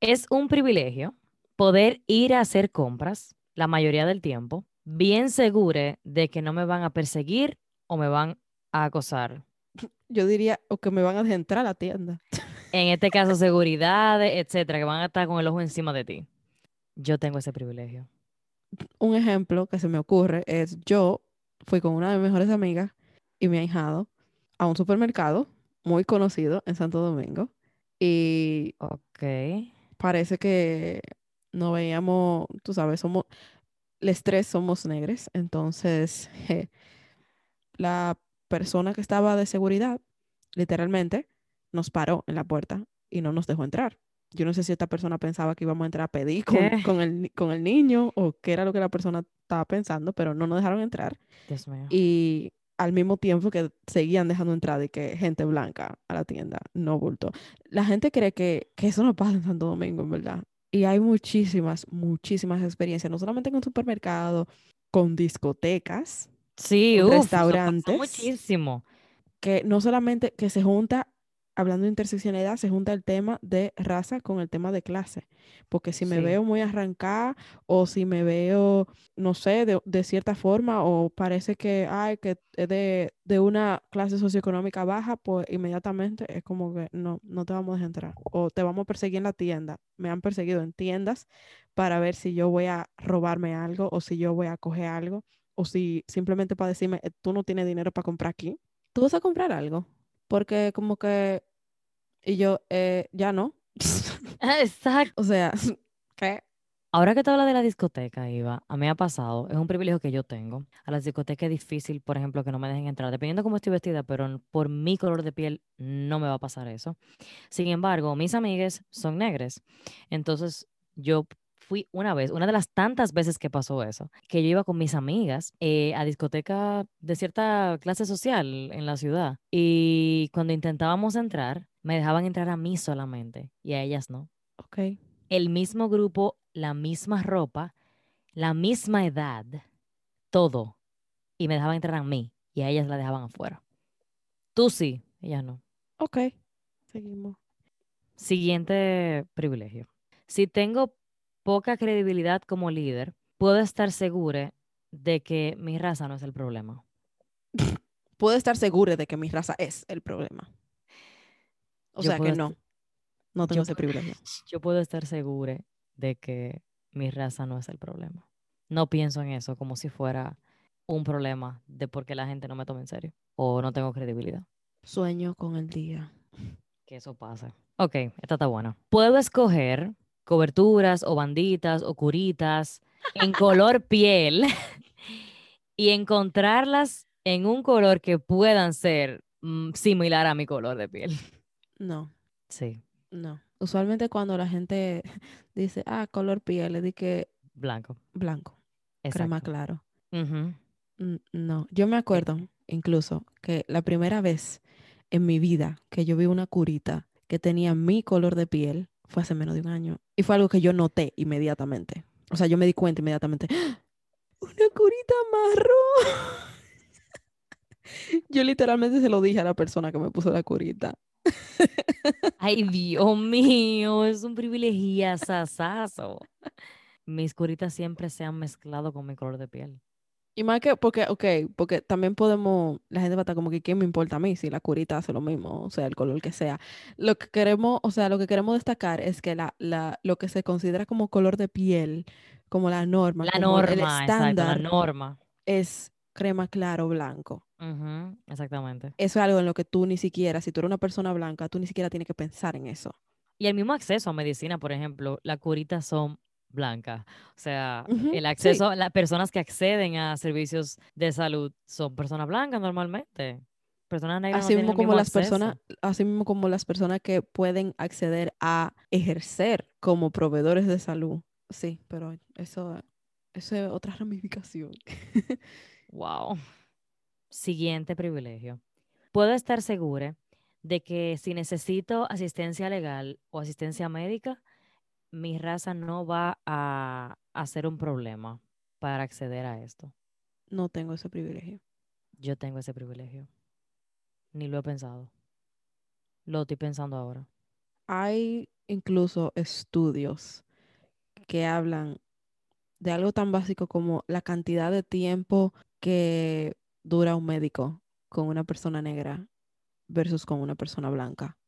[SPEAKER 2] es un privilegio poder ir a hacer compras la mayoría del tiempo, bien segure de que no me van a perseguir o me van a acosar.
[SPEAKER 1] Yo diría, o que me van a entrar a la tienda.
[SPEAKER 2] En este caso, seguridad, etcétera, que van a estar con el ojo encima de ti. Yo tengo ese privilegio.
[SPEAKER 1] Un ejemplo que se me ocurre es yo fui con una de mis mejores amigas y mi ahijado a un supermercado muy conocido en Santo Domingo y parece que no veíamos, tú sabes, somos, los tres somos negros, entonces la persona que estaba de seguridad literalmente nos paró en la puerta y no nos dejó entrar. Yo no sé si esta persona pensaba que íbamos a entrar a pedir con, con el, con el niño o qué era lo que la persona estaba pensando, pero no nos dejaron entrar.
[SPEAKER 2] Dios mío.
[SPEAKER 1] Y al mismo tiempo que seguían dejando entrar y que gente blanca a la tienda, no bulto. La gente cree que, que eso no pasa en Santo Domingo, en verdad. Y hay muchísimas, muchísimas experiencias, no solamente con supermercados, con discotecas,
[SPEAKER 2] Sí,
[SPEAKER 1] con
[SPEAKER 2] uff,
[SPEAKER 1] restaurantes.
[SPEAKER 2] muchísimo.
[SPEAKER 1] que no solamente que se junta, hablando de interseccionalidad, se junta el tema de raza con el tema de clase. Porque si me
[SPEAKER 2] Sí.
[SPEAKER 1] veo muy arrancada o si me veo, no sé, de, de cierta forma o parece que, ay, que es de, de una clase socioeconómica baja, pues inmediatamente es como que no, no te vamos a dejar entrar. O te vamos a perseguir en la tienda. Me han perseguido en tiendas para ver si yo voy a robarme algo o si yo voy a coger algo o si simplemente para decirme, "Eh, tú no tienes dinero para comprar aquí tú vas a comprar algo, porque como que, y yo, eh, ya no.
[SPEAKER 2] Exacto.
[SPEAKER 1] o sea, ¿qué?
[SPEAKER 2] Ahora que te hablas de la discoteca, Iva, a mí me ha pasado, es un privilegio que yo tengo. A las discotecas es difícil, por ejemplo, que no me dejen entrar, dependiendo cómo estoy vestida, pero por mi color de piel no me va a pasar eso. Sin embargo, mis amigas son negras. Entonces, yo fui una vez, una de las tantas veces que pasó eso, que yo iba con mis amigas eh, a discoteca de cierta clase social en la ciudad. Y cuando intentábamos entrar, me dejaban entrar a mí solamente y a ellas no
[SPEAKER 1] Ok,
[SPEAKER 2] el mismo grupo, la misma ropa, la misma edad, todo. Y me dejaban entrar a mí y a ellas la dejaban afuera. Tú sí, ellas no.
[SPEAKER 1] ok, seguimos.
[SPEAKER 2] Siguiente privilegio. Si tengo poca credibilidad como líder, puedo estar segura de que mi raza no es el problema.
[SPEAKER 1] Puedo estar segura de que mi raza es el problema. O
[SPEAKER 2] Yo
[SPEAKER 1] sea que no, no tengo ese
[SPEAKER 2] puedo-
[SPEAKER 1] privilegio.
[SPEAKER 2] Yo puedo estar segura de que mi raza no es el problema. No pienso en eso como si fuera un problema de por qué la gente no me toma en serio o no tengo credibilidad.
[SPEAKER 1] Sueño con el día.
[SPEAKER 2] Que eso pase. Ok, esta está buena. Puedo escoger coberturas o banditas o curitas en color piel y encontrarlas en un color que puedan ser mm, similar a mi color de piel.
[SPEAKER 1] No,
[SPEAKER 2] Sí,
[SPEAKER 1] no. Usualmente cuando la gente dice, ah, color piel, le di que
[SPEAKER 2] blanco.
[SPEAKER 1] blanco, crema
[SPEAKER 2] Exacto.
[SPEAKER 1] claro.
[SPEAKER 2] Ujú.
[SPEAKER 1] Mm, No, yo me acuerdo incluso que la primera vez en mi vida que yo vi una curita que tenía mi color de piel fue hace menos de un año. Y fue algo que yo noté inmediatamente. O sea, yo me di cuenta inmediatamente. ¡Ah! Una curita marrón. Yo literalmente se lo dije a la persona que me puso la curita.
[SPEAKER 2] Ay, Dios mío, es un privilegio sasazo. Mis curitas siempre se han mezclado con mi color de piel.
[SPEAKER 1] Y más que, porque, ok, porque también podemos, la gente va a estar como que, ¿qué me importa a mí si la curita hace lo mismo? O sea, el color que sea. Lo que queremos, o sea, lo que queremos destacar es que la, la, lo que se considera como color de piel, como la norma,
[SPEAKER 2] La
[SPEAKER 1] como el
[SPEAKER 2] norma, exacto, la
[SPEAKER 1] estándar,
[SPEAKER 2] norma.
[SPEAKER 1] es crema claro blanco.
[SPEAKER 2] Ujú, exactamente.
[SPEAKER 1] Eso es algo en lo que tú ni siquiera, si tú eres una persona blanca, tú ni siquiera tienes que pensar en eso.
[SPEAKER 2] Y el mismo acceso a medicina, por ejemplo, las curitas son blancas. O sea, el
[SPEAKER 1] sí.
[SPEAKER 2] acceso, las personas que acceden a servicios de salud son personas blancas normalmente. Personas negras no
[SPEAKER 1] Así
[SPEAKER 2] tienen
[SPEAKER 1] mismo como las personas, así mismo como las personas que pueden acceder a ejercer como proveedores de salud. Sí, pero eso, eso es otra ramificación.
[SPEAKER 2] Wow. Siguiente privilegio. Puedo estar segura de que si necesito asistencia legal o asistencia médica, mi raza no va a a ser un problema para acceder a esto.
[SPEAKER 1] No tengo ese privilegio.
[SPEAKER 2] Yo tengo ese privilegio. Ni lo he pensado. Lo estoy pensando ahora.
[SPEAKER 1] Hay incluso estudios que hablan de algo tan básico como la cantidad de tiempo que dura un médico con una persona negra versus con una persona blanca.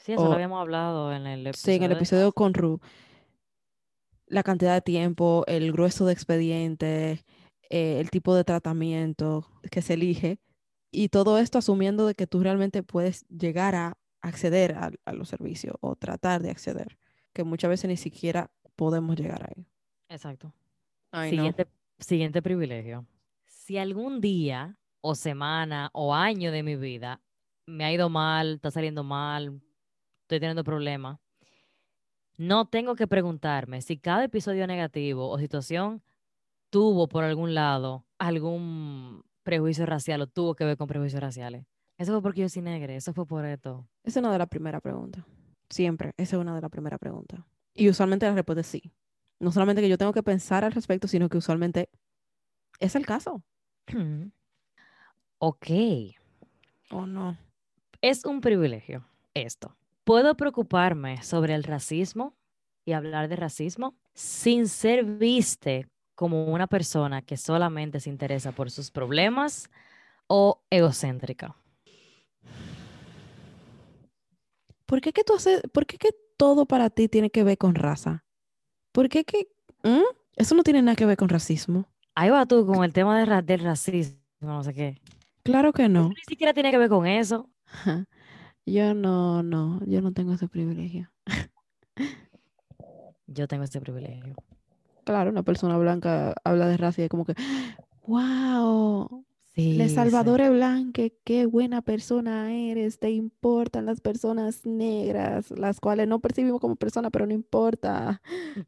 [SPEAKER 2] Sí, eso lo habíamos hablado en el
[SPEAKER 1] Sí, en el episodio con Ru, la cantidad de tiempo, el grueso de expediente, eh, el tipo de tratamiento que se elige, y todo esto asumiendo de que tú realmente puedes llegar a acceder a, a los servicios o tratar de acceder, que muchas veces ni siquiera podemos llegar ahí.
[SPEAKER 2] Exacto.
[SPEAKER 1] Ay, no.
[SPEAKER 2] Siguiente, siguiente privilegio. Si algún día o semana o año de mi vida me ha ido mal, está saliendo mal, estoy teniendo problemas, no tengo que preguntarme si cada episodio negativo o situación tuvo por algún lado algún prejuicio racial o tuvo que ver con prejuicios raciales. Eso fue porque yo soy negra, eso fue por esto.
[SPEAKER 1] Esa es una de las primeras preguntas. Siempre, esa es una de las primeras preguntas. Y usualmente la respuesta es sí. No solamente que yo tengo que pensar al respecto, sino que usualmente es el caso.
[SPEAKER 2] ok,
[SPEAKER 1] ¿O no?
[SPEAKER 2] es un privilegio esto. ¿Puedo preocuparme sobre el racismo y hablar de racismo sin ser viste como una persona que solamente se interesa por sus problemas o egocéntrica?
[SPEAKER 1] ¿Por qué que tú haces, por qué que todo para ti tiene que ver con raza? ¿Por qué que eso no tiene nada que ver con racismo?
[SPEAKER 2] Ahí va tú con el tema de ra- del racismo, no sé qué.
[SPEAKER 1] Claro que
[SPEAKER 2] Eso
[SPEAKER 1] no.
[SPEAKER 2] Ni siquiera tiene que ver con eso.
[SPEAKER 1] Yo no, no, yo no tengo ese privilegio.
[SPEAKER 2] Yo tengo este privilegio.
[SPEAKER 1] Claro, una persona blanca habla de raza y es como que, wow,
[SPEAKER 2] Sí,
[SPEAKER 1] Le
[SPEAKER 2] sí.
[SPEAKER 1] Salvador Blanque, qué buena persona eres, te importan las personas negras, las cuales no percibimos como personas, pero no importa.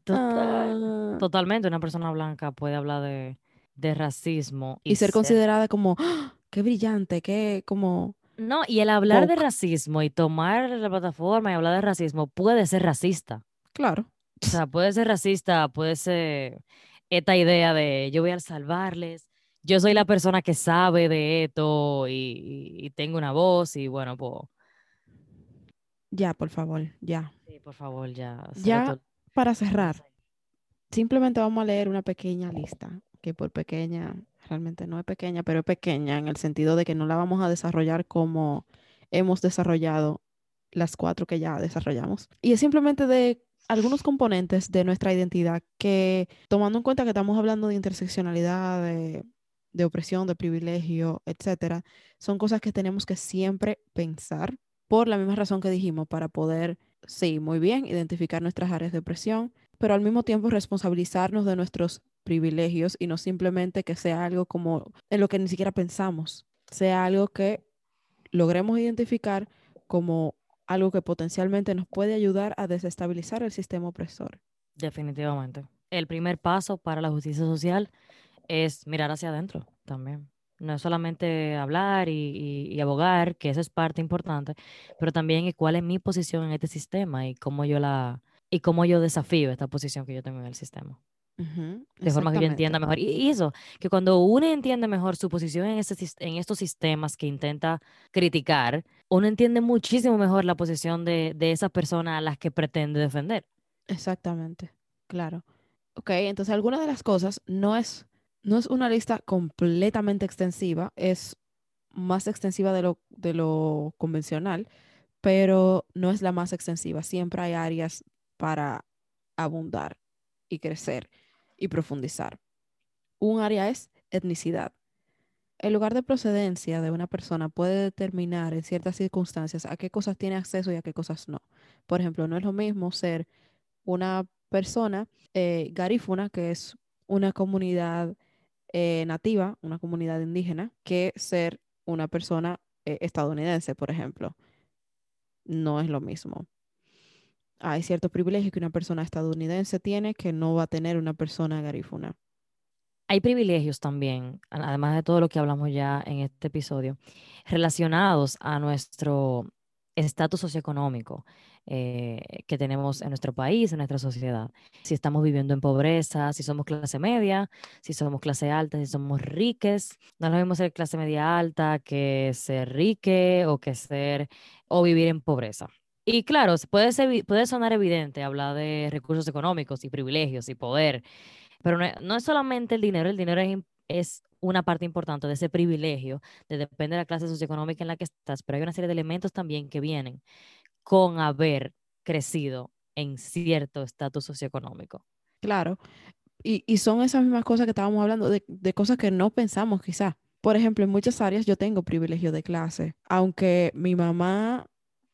[SPEAKER 2] Total.
[SPEAKER 1] Ah,
[SPEAKER 2] Totalmente, una persona blanca puede hablar de, de racismo
[SPEAKER 1] y ser considerada como, ¡Ah! qué brillante, qué como,
[SPEAKER 2] No, y el hablar de racismo y tomar la plataforma y hablar de racismo puede ser racista.
[SPEAKER 1] claro,
[SPEAKER 2] O sea, puede ser racista, puede ser esta idea de yo voy a salvarles, yo soy la persona que sabe de esto y, y- y tengo una voz y bueno, pues
[SPEAKER 1] ya, por favor, ya.
[SPEAKER 2] sí, por favor, ya.
[SPEAKER 1] Ya para cerrar, simplemente vamos a leer una pequeña lista, que por pequeña, realmente no es pequeña, pero es pequeña en el sentido de que no la vamos a desarrollar como hemos desarrollado las cuatro que ya desarrollamos. Y es simplemente de algunos componentes de nuestra identidad que, tomando en cuenta que estamos hablando de interseccionalidad, de, de opresión, de privilegio, etcétera, son cosas que tenemos que siempre pensar por la misma razón que dijimos, para poder, sí, muy bien, identificar nuestras áreas de opresión, pero al mismo tiempo responsabilizarnos de nuestros privilegios y no simplemente que sea algo como en lo que ni siquiera pensamos, sea algo que logremos identificar como algo que potencialmente nos puede ayudar a desestabilizar el sistema opresor.
[SPEAKER 2] Definitivamente. El primer paso para la justicia social es mirar hacia adentro también. No es solamente hablar y, abogar, que eso es parte importante, pero también cuál es mi posición en este sistema y cómo yo la y cómo yo desafío esta posición que yo tengo en el sistema. De forma que yo entienda mejor. Y, y eso, que cuando uno entiende mejor su posición en, este, en estos sistemas que intenta criticar, uno entiende muchísimo mejor la posición de, de esa persona a las que pretende defender.
[SPEAKER 1] Exactamente, claro. Ok, entonces algunas de las cosas no es, no es una lista completamente extensiva, es más extensiva de lo, de lo convencional, pero no es la más extensiva. Siempre hay áreas para abundar y crecer y profundizar. Un área es etnicidad. El lugar de procedencia de una persona puede determinar en ciertas circunstancias a qué cosas tiene acceso y a qué cosas no. Por ejemplo, no es lo mismo ser una persona eh, garífuna, que es una comunidad eh, nativa, una comunidad indígena, que ser una persona eh, estadounidense, por ejemplo. No es lo mismo. Hay ciertos privilegios que una persona estadounidense tiene que no va a tener una persona garífuna.
[SPEAKER 2] Hay privilegios también, además de todo lo que hablamos ya en este episodio, relacionados a nuestro estatus socioeconómico. eh, que tenemos en nuestro país, en nuestra sociedad. Si estamos viviendo en pobreza, si somos clase media, si somos clase alta, si somos riques. No lo mismo ser clase media alta que ser rique o que ser o vivir en pobreza. Y claro, puede, ser, puede sonar evidente hablar de recursos económicos y privilegios y poder, pero no, es solamente el dinero, el dinero es, es una parte importante de ese privilegio, de depende de la clase socioeconómica en la que estás, pero hay una serie de elementos también que vienen con haber crecido en cierto estatus socioeconómico.
[SPEAKER 1] Claro, y, y, son esas mismas cosas que estábamos hablando, de, de cosas que no pensamos quizás. Por ejemplo, en muchas áreas yo tengo privilegio de clase, aunque mi mamá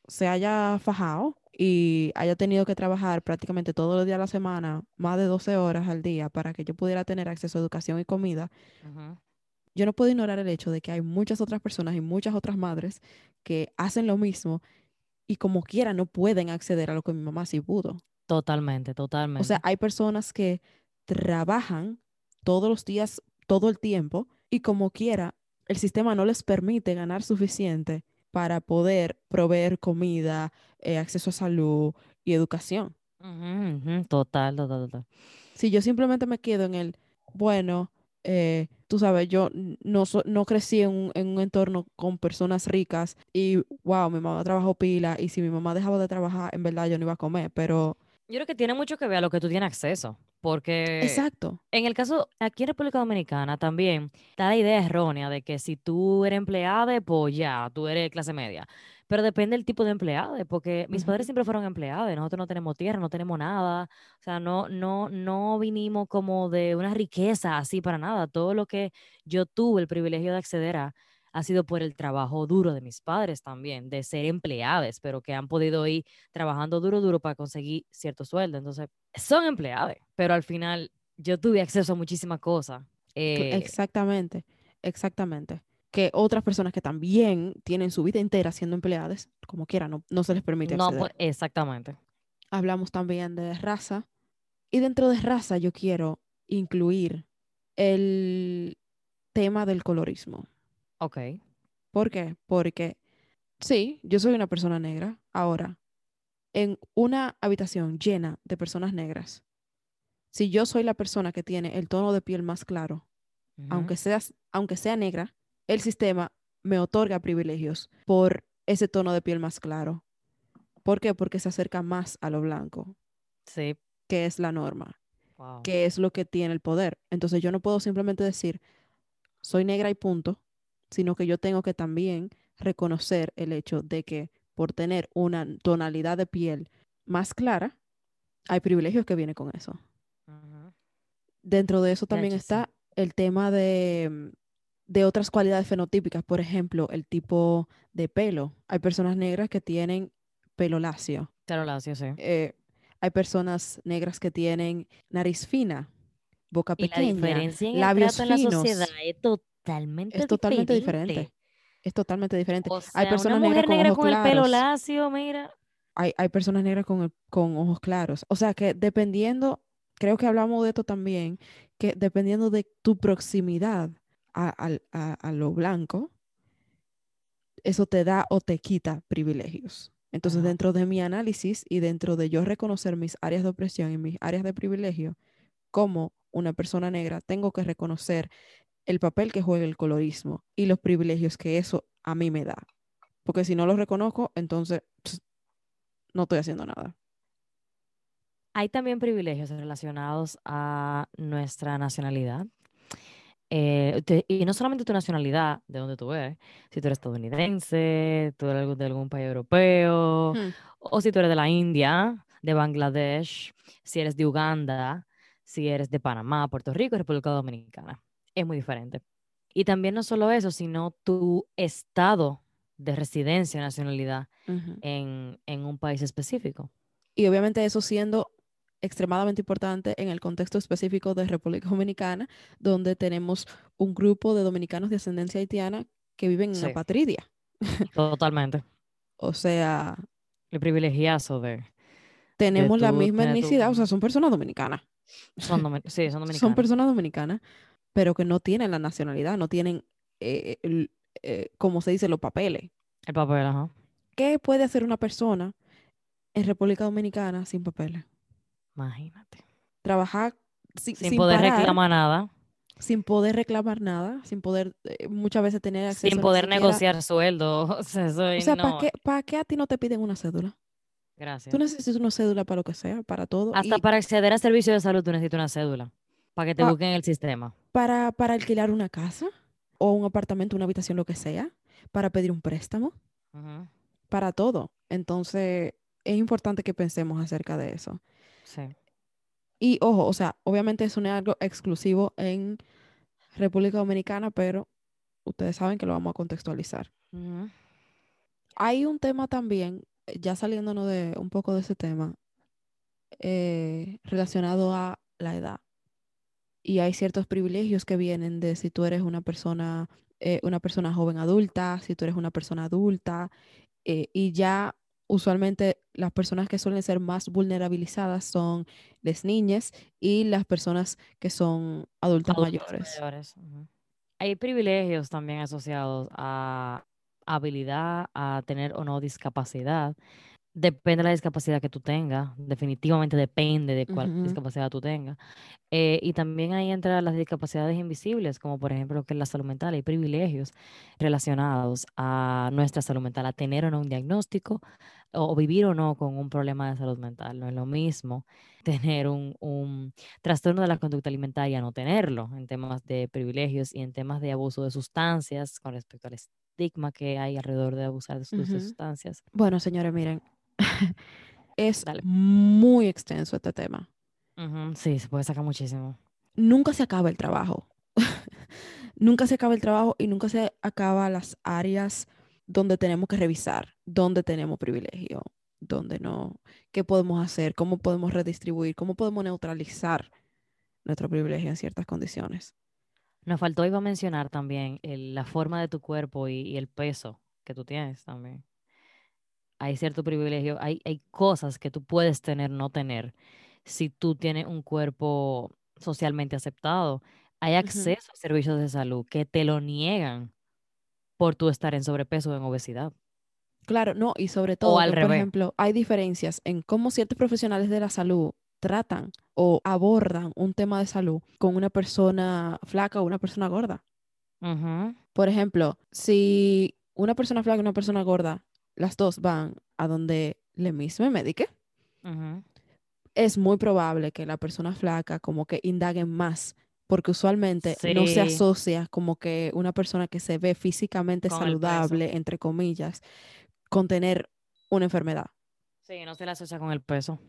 [SPEAKER 1] se haya fajado y haya tenido que trabajar prácticamente todos los días de la semana, más de 12 horas al día, para que yo pudiera tener acceso a educación y comida, yo no puedo ignorar el hecho de que hay muchas otras personas y muchas otras madres que hacen lo mismo y como quiera no pueden acceder a lo que mi mamá sí pudo.
[SPEAKER 2] Totalmente, totalmente.
[SPEAKER 1] O sea, hay personas que trabajan todos los días, todo el tiempo, y como quiera, el sistema no les permite ganar suficiente para poder proveer comida, eh, acceso a salud y educación.
[SPEAKER 2] Total, total, total.
[SPEAKER 1] Si yo simplemente me quedo en el, bueno, eh, tú sabes, yo no, no crecí en un, en un, entorno con personas ricas y, wow, mi mamá trabajó pila y si mi mamá dejaba de trabajar, en verdad yo no iba a comer, pero...
[SPEAKER 2] Yo creo que tiene mucho que ver a lo que tú tienes acceso, porque...
[SPEAKER 1] Exacto.
[SPEAKER 2] En el caso, aquí en República Dominicana también está la idea errónea de que si tú eres empleada, pues ya, tú eres clase media pero depende del tipo de empleado, porque mis padres siempre fueron empleados, nosotros no tenemos tierra, no tenemos nada, o sea, no, no, no vinimos como de una riqueza así para nada, todo lo que yo tuve el privilegio de acceder a ha sido por el trabajo duro de mis padres también, de ser empleados, pero que han podido ir trabajando duro, duro para conseguir cierto sueldo. Entonces, son empleados, pero al final yo tuve acceso a muchísimas cosas.
[SPEAKER 1] Eh, exactamente, exactamente que otras personas que también tienen su vida entera siendo empleadas, como quiera, no, no se les permite acceder. No, pues,
[SPEAKER 2] exactamente.
[SPEAKER 1] Hablamos también de raza. Y dentro de raza yo quiero incluir el tema del colorismo.
[SPEAKER 2] Ok.
[SPEAKER 1] ¿Por qué? Porque sí, yo soy una persona negra. Ahora, en una habitación llena de personas negras, si yo soy la persona que tiene el tono de piel más claro, aunque, seas, aunque sea negra, el sistema me otorga privilegios por ese tono de piel más claro. ¿Por qué? Porque se acerca más a lo blanco.
[SPEAKER 2] Sí.
[SPEAKER 1] Que es la norma. Que es lo que tiene el poder. Entonces yo no puedo simplemente decir, soy negra y punto, sino que yo tengo que también reconocer el hecho de que por tener una tonalidad de piel más clara, hay privilegios que vienen con eso. Dentro de eso también está el tema de de otras cualidades fenotípicas, por ejemplo, el tipo de pelo. Hay personas negras que tienen pelo lacio.
[SPEAKER 2] Pelo lacio, sí.
[SPEAKER 1] Eh, hay personas negras que tienen nariz fina, boca pequeña, y la diferencia en labios
[SPEAKER 2] en la sociedad es totalmente
[SPEAKER 1] es totalmente diferente. Es totalmente diferente.
[SPEAKER 2] hay personas negras con ojos el pelo lacio, mira.
[SPEAKER 1] Hay, hay personas negras con, con ojos claros. O sea que dependiendo, creo que hablamos de esto también, que dependiendo de tu proximidad a, lo blanco, eso te da o te quita privilegios. Entonces, dentro de mi análisis y dentro de yo reconocer mis áreas de opresión y mis áreas de privilegio, como una persona negra, tengo que reconocer el papel que juega el colorismo y los privilegios que eso a mí me da. Porque si no lo reconozco, entonces no estoy haciendo nada.
[SPEAKER 2] Hay también privilegios relacionados a nuestra nacionalidad. Eh, y no solamente tu nacionalidad, de donde tú eres, si tú eres estadounidense, tú eres de algún país europeo, hmm. o si tú eres de la India, de Bangladesh, si eres de Uganda, si eres de Panamá, Puerto Rico, República Dominicana. Es muy diferente. Y también no solo eso, sino tu estado de residencia, nacionalidad en, en un país específico.
[SPEAKER 1] Y obviamente eso siendo extremadamente importante en el contexto específico de República Dominicana, donde tenemos un grupo de dominicanos de ascendencia haitiana que viven en la patridia.
[SPEAKER 2] Totalmente.
[SPEAKER 1] o sea...
[SPEAKER 2] El privilegiazo de...
[SPEAKER 1] Tenemos la misma etnicidad, o sea, son personas dominicanas.
[SPEAKER 2] Son sí, son dominicanas.
[SPEAKER 1] son personas dominicanas, pero que no tienen la nacionalidad, no tienen, eh, eh, como se dice, los papeles.
[SPEAKER 2] El papel, ajá.
[SPEAKER 1] ¿Qué puede hacer una persona en República Dominicana sin papeles.
[SPEAKER 2] Imagínate.
[SPEAKER 1] Trabajar sin,
[SPEAKER 2] Sin,
[SPEAKER 1] sin
[SPEAKER 2] poder
[SPEAKER 1] parar,
[SPEAKER 2] reclamar nada,
[SPEAKER 1] sin poder reclamar nada, sin poder eh, muchas veces tener acceso
[SPEAKER 2] sin poder negociar sueldo. O sea, eso
[SPEAKER 1] O sea, ¿para qué, ¿para qué a ti no te piden una cédula?
[SPEAKER 2] Gracias.
[SPEAKER 1] Tú necesitas una cédula para lo que sea, para todo.
[SPEAKER 2] Hasta
[SPEAKER 1] y
[SPEAKER 2] para acceder a servicios de salud tú necesitas una cédula para que te
[SPEAKER 1] Ah.
[SPEAKER 2] busquen el sistema.
[SPEAKER 1] para, para alquilar una casa o un apartamento, una habitación, lo que sea, para pedir un préstamo, para todo. Entonces, es importante que pensemos acerca de eso.
[SPEAKER 2] Sí.
[SPEAKER 1] Y ojo, o sea, obviamente eso no es algo exclusivo en República Dominicana, pero ustedes saben que lo vamos a contextualizar. Hay un tema también, ya saliéndonos de un poco de ese tema, eh, relacionado a la edad. Y hay ciertos privilegios que vienen de si tú eres una persona, eh, una persona joven adulta, si tú eres una persona adulta, eh, y ya usualmente las personas que suelen ser más vulnerabilizadas son las niñas y las personas que son adultas mayores.
[SPEAKER 2] Hay privilegios también asociados a habilidad, a tener o no discapacidad. Depende de la discapacidad que tú tengas. Definitivamente depende de cuál
[SPEAKER 1] Ujú.
[SPEAKER 2] discapacidad tú tengas. Eh, y también ahí entran las discapacidades invisibles, como por ejemplo lo que es la salud mental. Hay privilegios relacionados a nuestra salud mental, a tener o no un diagnóstico o, o vivir o no con un problema de salud mental. No es lo mismo tener un, un trastorno de la conducta alimentaria, no tenerlo en temas de privilegios y en temas de abuso de sustancias con respecto al estigma que hay alrededor de abusar de, sus- de
[SPEAKER 1] Ujú.
[SPEAKER 2] sustancias.
[SPEAKER 1] Bueno, señores, miren, es
[SPEAKER 2] Dale.
[SPEAKER 1] muy extenso este tema.
[SPEAKER 2] Sí, se puede sacar muchísimo.
[SPEAKER 1] nunca se acaba el trabajo. nunca se acaba el trabajo y nunca se acaba las áreas donde tenemos que revisar, donde tenemos privilegio, donde no, qué podemos hacer, cómo podemos redistribuir, cómo podemos neutralizar nuestro privilegio en ciertas condiciones.
[SPEAKER 2] Nos faltó, iba a mencionar también el- la forma de tu cuerpo y, y el peso que tú tienes también. Hay cierto privilegio, hay, hay cosas que tú puedes tener, no tener, si tú tienes un cuerpo socialmente aceptado. Hay acceso a servicios de salud que te lo niegan por tú estar en sobrepeso o en obesidad.
[SPEAKER 1] Claro, no, y sobre todo,
[SPEAKER 2] al
[SPEAKER 1] que, por ejemplo, hay diferencias en cómo ciertos profesionales de la salud tratan o abordan un tema de salud con una persona flaca o una persona gorda. Por ejemplo, si una persona flaca y una persona gorda, las dos van a donde le mismo medique,
[SPEAKER 2] ujú.
[SPEAKER 1] es muy probable que la persona flaca como que indague más, porque usualmente no se asocia como que una persona que se ve físicamente
[SPEAKER 2] Con
[SPEAKER 1] saludable, entre comillas, con tener una enfermedad.
[SPEAKER 2] Sí, no se le asocia con el peso.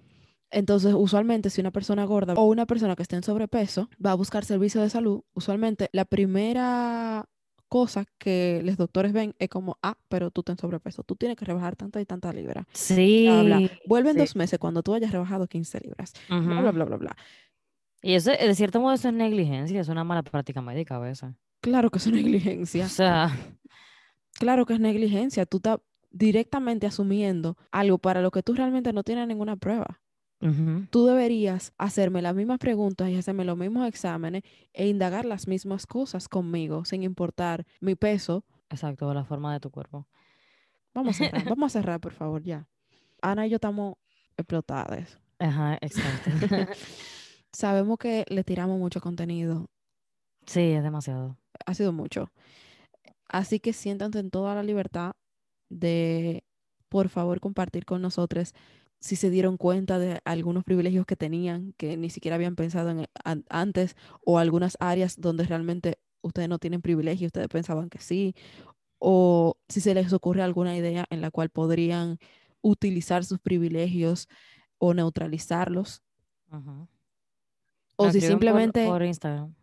[SPEAKER 1] Entonces, usualmente, si una persona gorda o una persona que esté en sobrepeso va a buscar servicio de salud, usualmente la primera cosa que los doctores ven es como, ah, pero tú en sobrepeso, tú tienes que rebajar tanta y tanta libra. Bla, bla.
[SPEAKER 2] Sí.
[SPEAKER 1] Vuelve en
[SPEAKER 2] sí.
[SPEAKER 1] dos meses cuando tú hayas rebajado 15 libras. Bla, bla, bla, bla, bla.
[SPEAKER 2] Y eso, de cierto modo, eso es negligencia, es una mala práctica médica a veces.
[SPEAKER 1] Claro que es
[SPEAKER 2] O
[SPEAKER 1] negligencia.
[SPEAKER 2] sea,
[SPEAKER 1] Claro que es negligencia. Tú estás directamente asumiendo algo para lo que tú realmente no tienes ninguna prueba. Tú deberías hacerme las mismas preguntas y hacerme los mismos exámenes e indagar las mismas cosas conmigo, sin importar mi peso.
[SPEAKER 2] exacto, la forma de tu cuerpo.
[SPEAKER 1] Vamos a cerrar, vamos a cerrar, por favor, ya. Ana y yo estamos explotadas.
[SPEAKER 2] Ajá, exacto.
[SPEAKER 1] Sabemos que le tiramos mucho contenido,
[SPEAKER 2] Sí, es demasiado.
[SPEAKER 1] ha sido mucho. Así que siéntanse en toda la libertad de, por favor, compartir con nosotros si se dieron cuenta de algunos privilegios que tenían, que ni siquiera habían pensado en an- antes, o algunas áreas donde realmente ustedes no tienen privilegio, ustedes pensaban que sí, o si se les ocurre alguna idea en la cual podrían utilizar sus privilegios o neutralizarlos, o si
[SPEAKER 2] por-
[SPEAKER 1] simplemente,
[SPEAKER 2] Por, Instagram.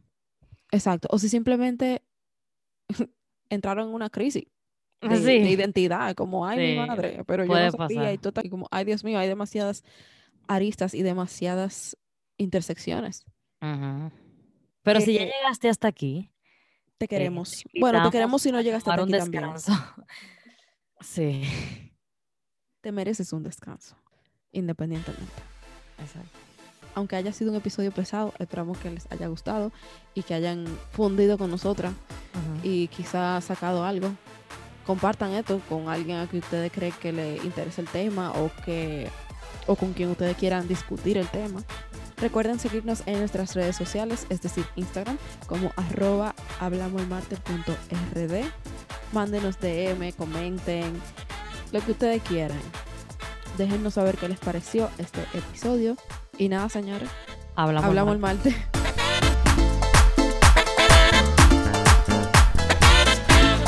[SPEAKER 1] exacto, o si simplemente entraron en una crisis de, identidad, como, ay, mi madre, pero yo no sabía, y
[SPEAKER 2] pasar.
[SPEAKER 1] estás aquí como, ay, Dios mío, hay demasiadas aristas y demasiadas intersecciones.
[SPEAKER 2] Pero si ya
[SPEAKER 1] Eh,
[SPEAKER 2] llegaste hasta aquí,
[SPEAKER 1] Te
[SPEAKER 2] eh,
[SPEAKER 1] queremos.
[SPEAKER 2] te
[SPEAKER 1] Bueno, te queremos si no llegaste hasta
[SPEAKER 2] un
[SPEAKER 1] aquí también.
[SPEAKER 2] descanso. Sí,
[SPEAKER 1] Te mereces un descanso, independientemente.
[SPEAKER 2] exacto.
[SPEAKER 1] Aunque haya sido un episodio pesado, esperamos que les haya gustado y que hayan fundido con nosotras y quizás sacado algo. Compartan esto con alguien a que ustedes creen que le interesa el tema o que o con quien ustedes quieran discutir el tema. Recuerden seguirnos en nuestras redes sociales, es decir, Instagram, como arroba hablamosmarte.rd. Mándenos DM, comenten, lo que ustedes quieran. Déjennos saber qué les pareció este episodio. Y nada, señores,
[SPEAKER 2] Hablamos,
[SPEAKER 1] hablamos el martes.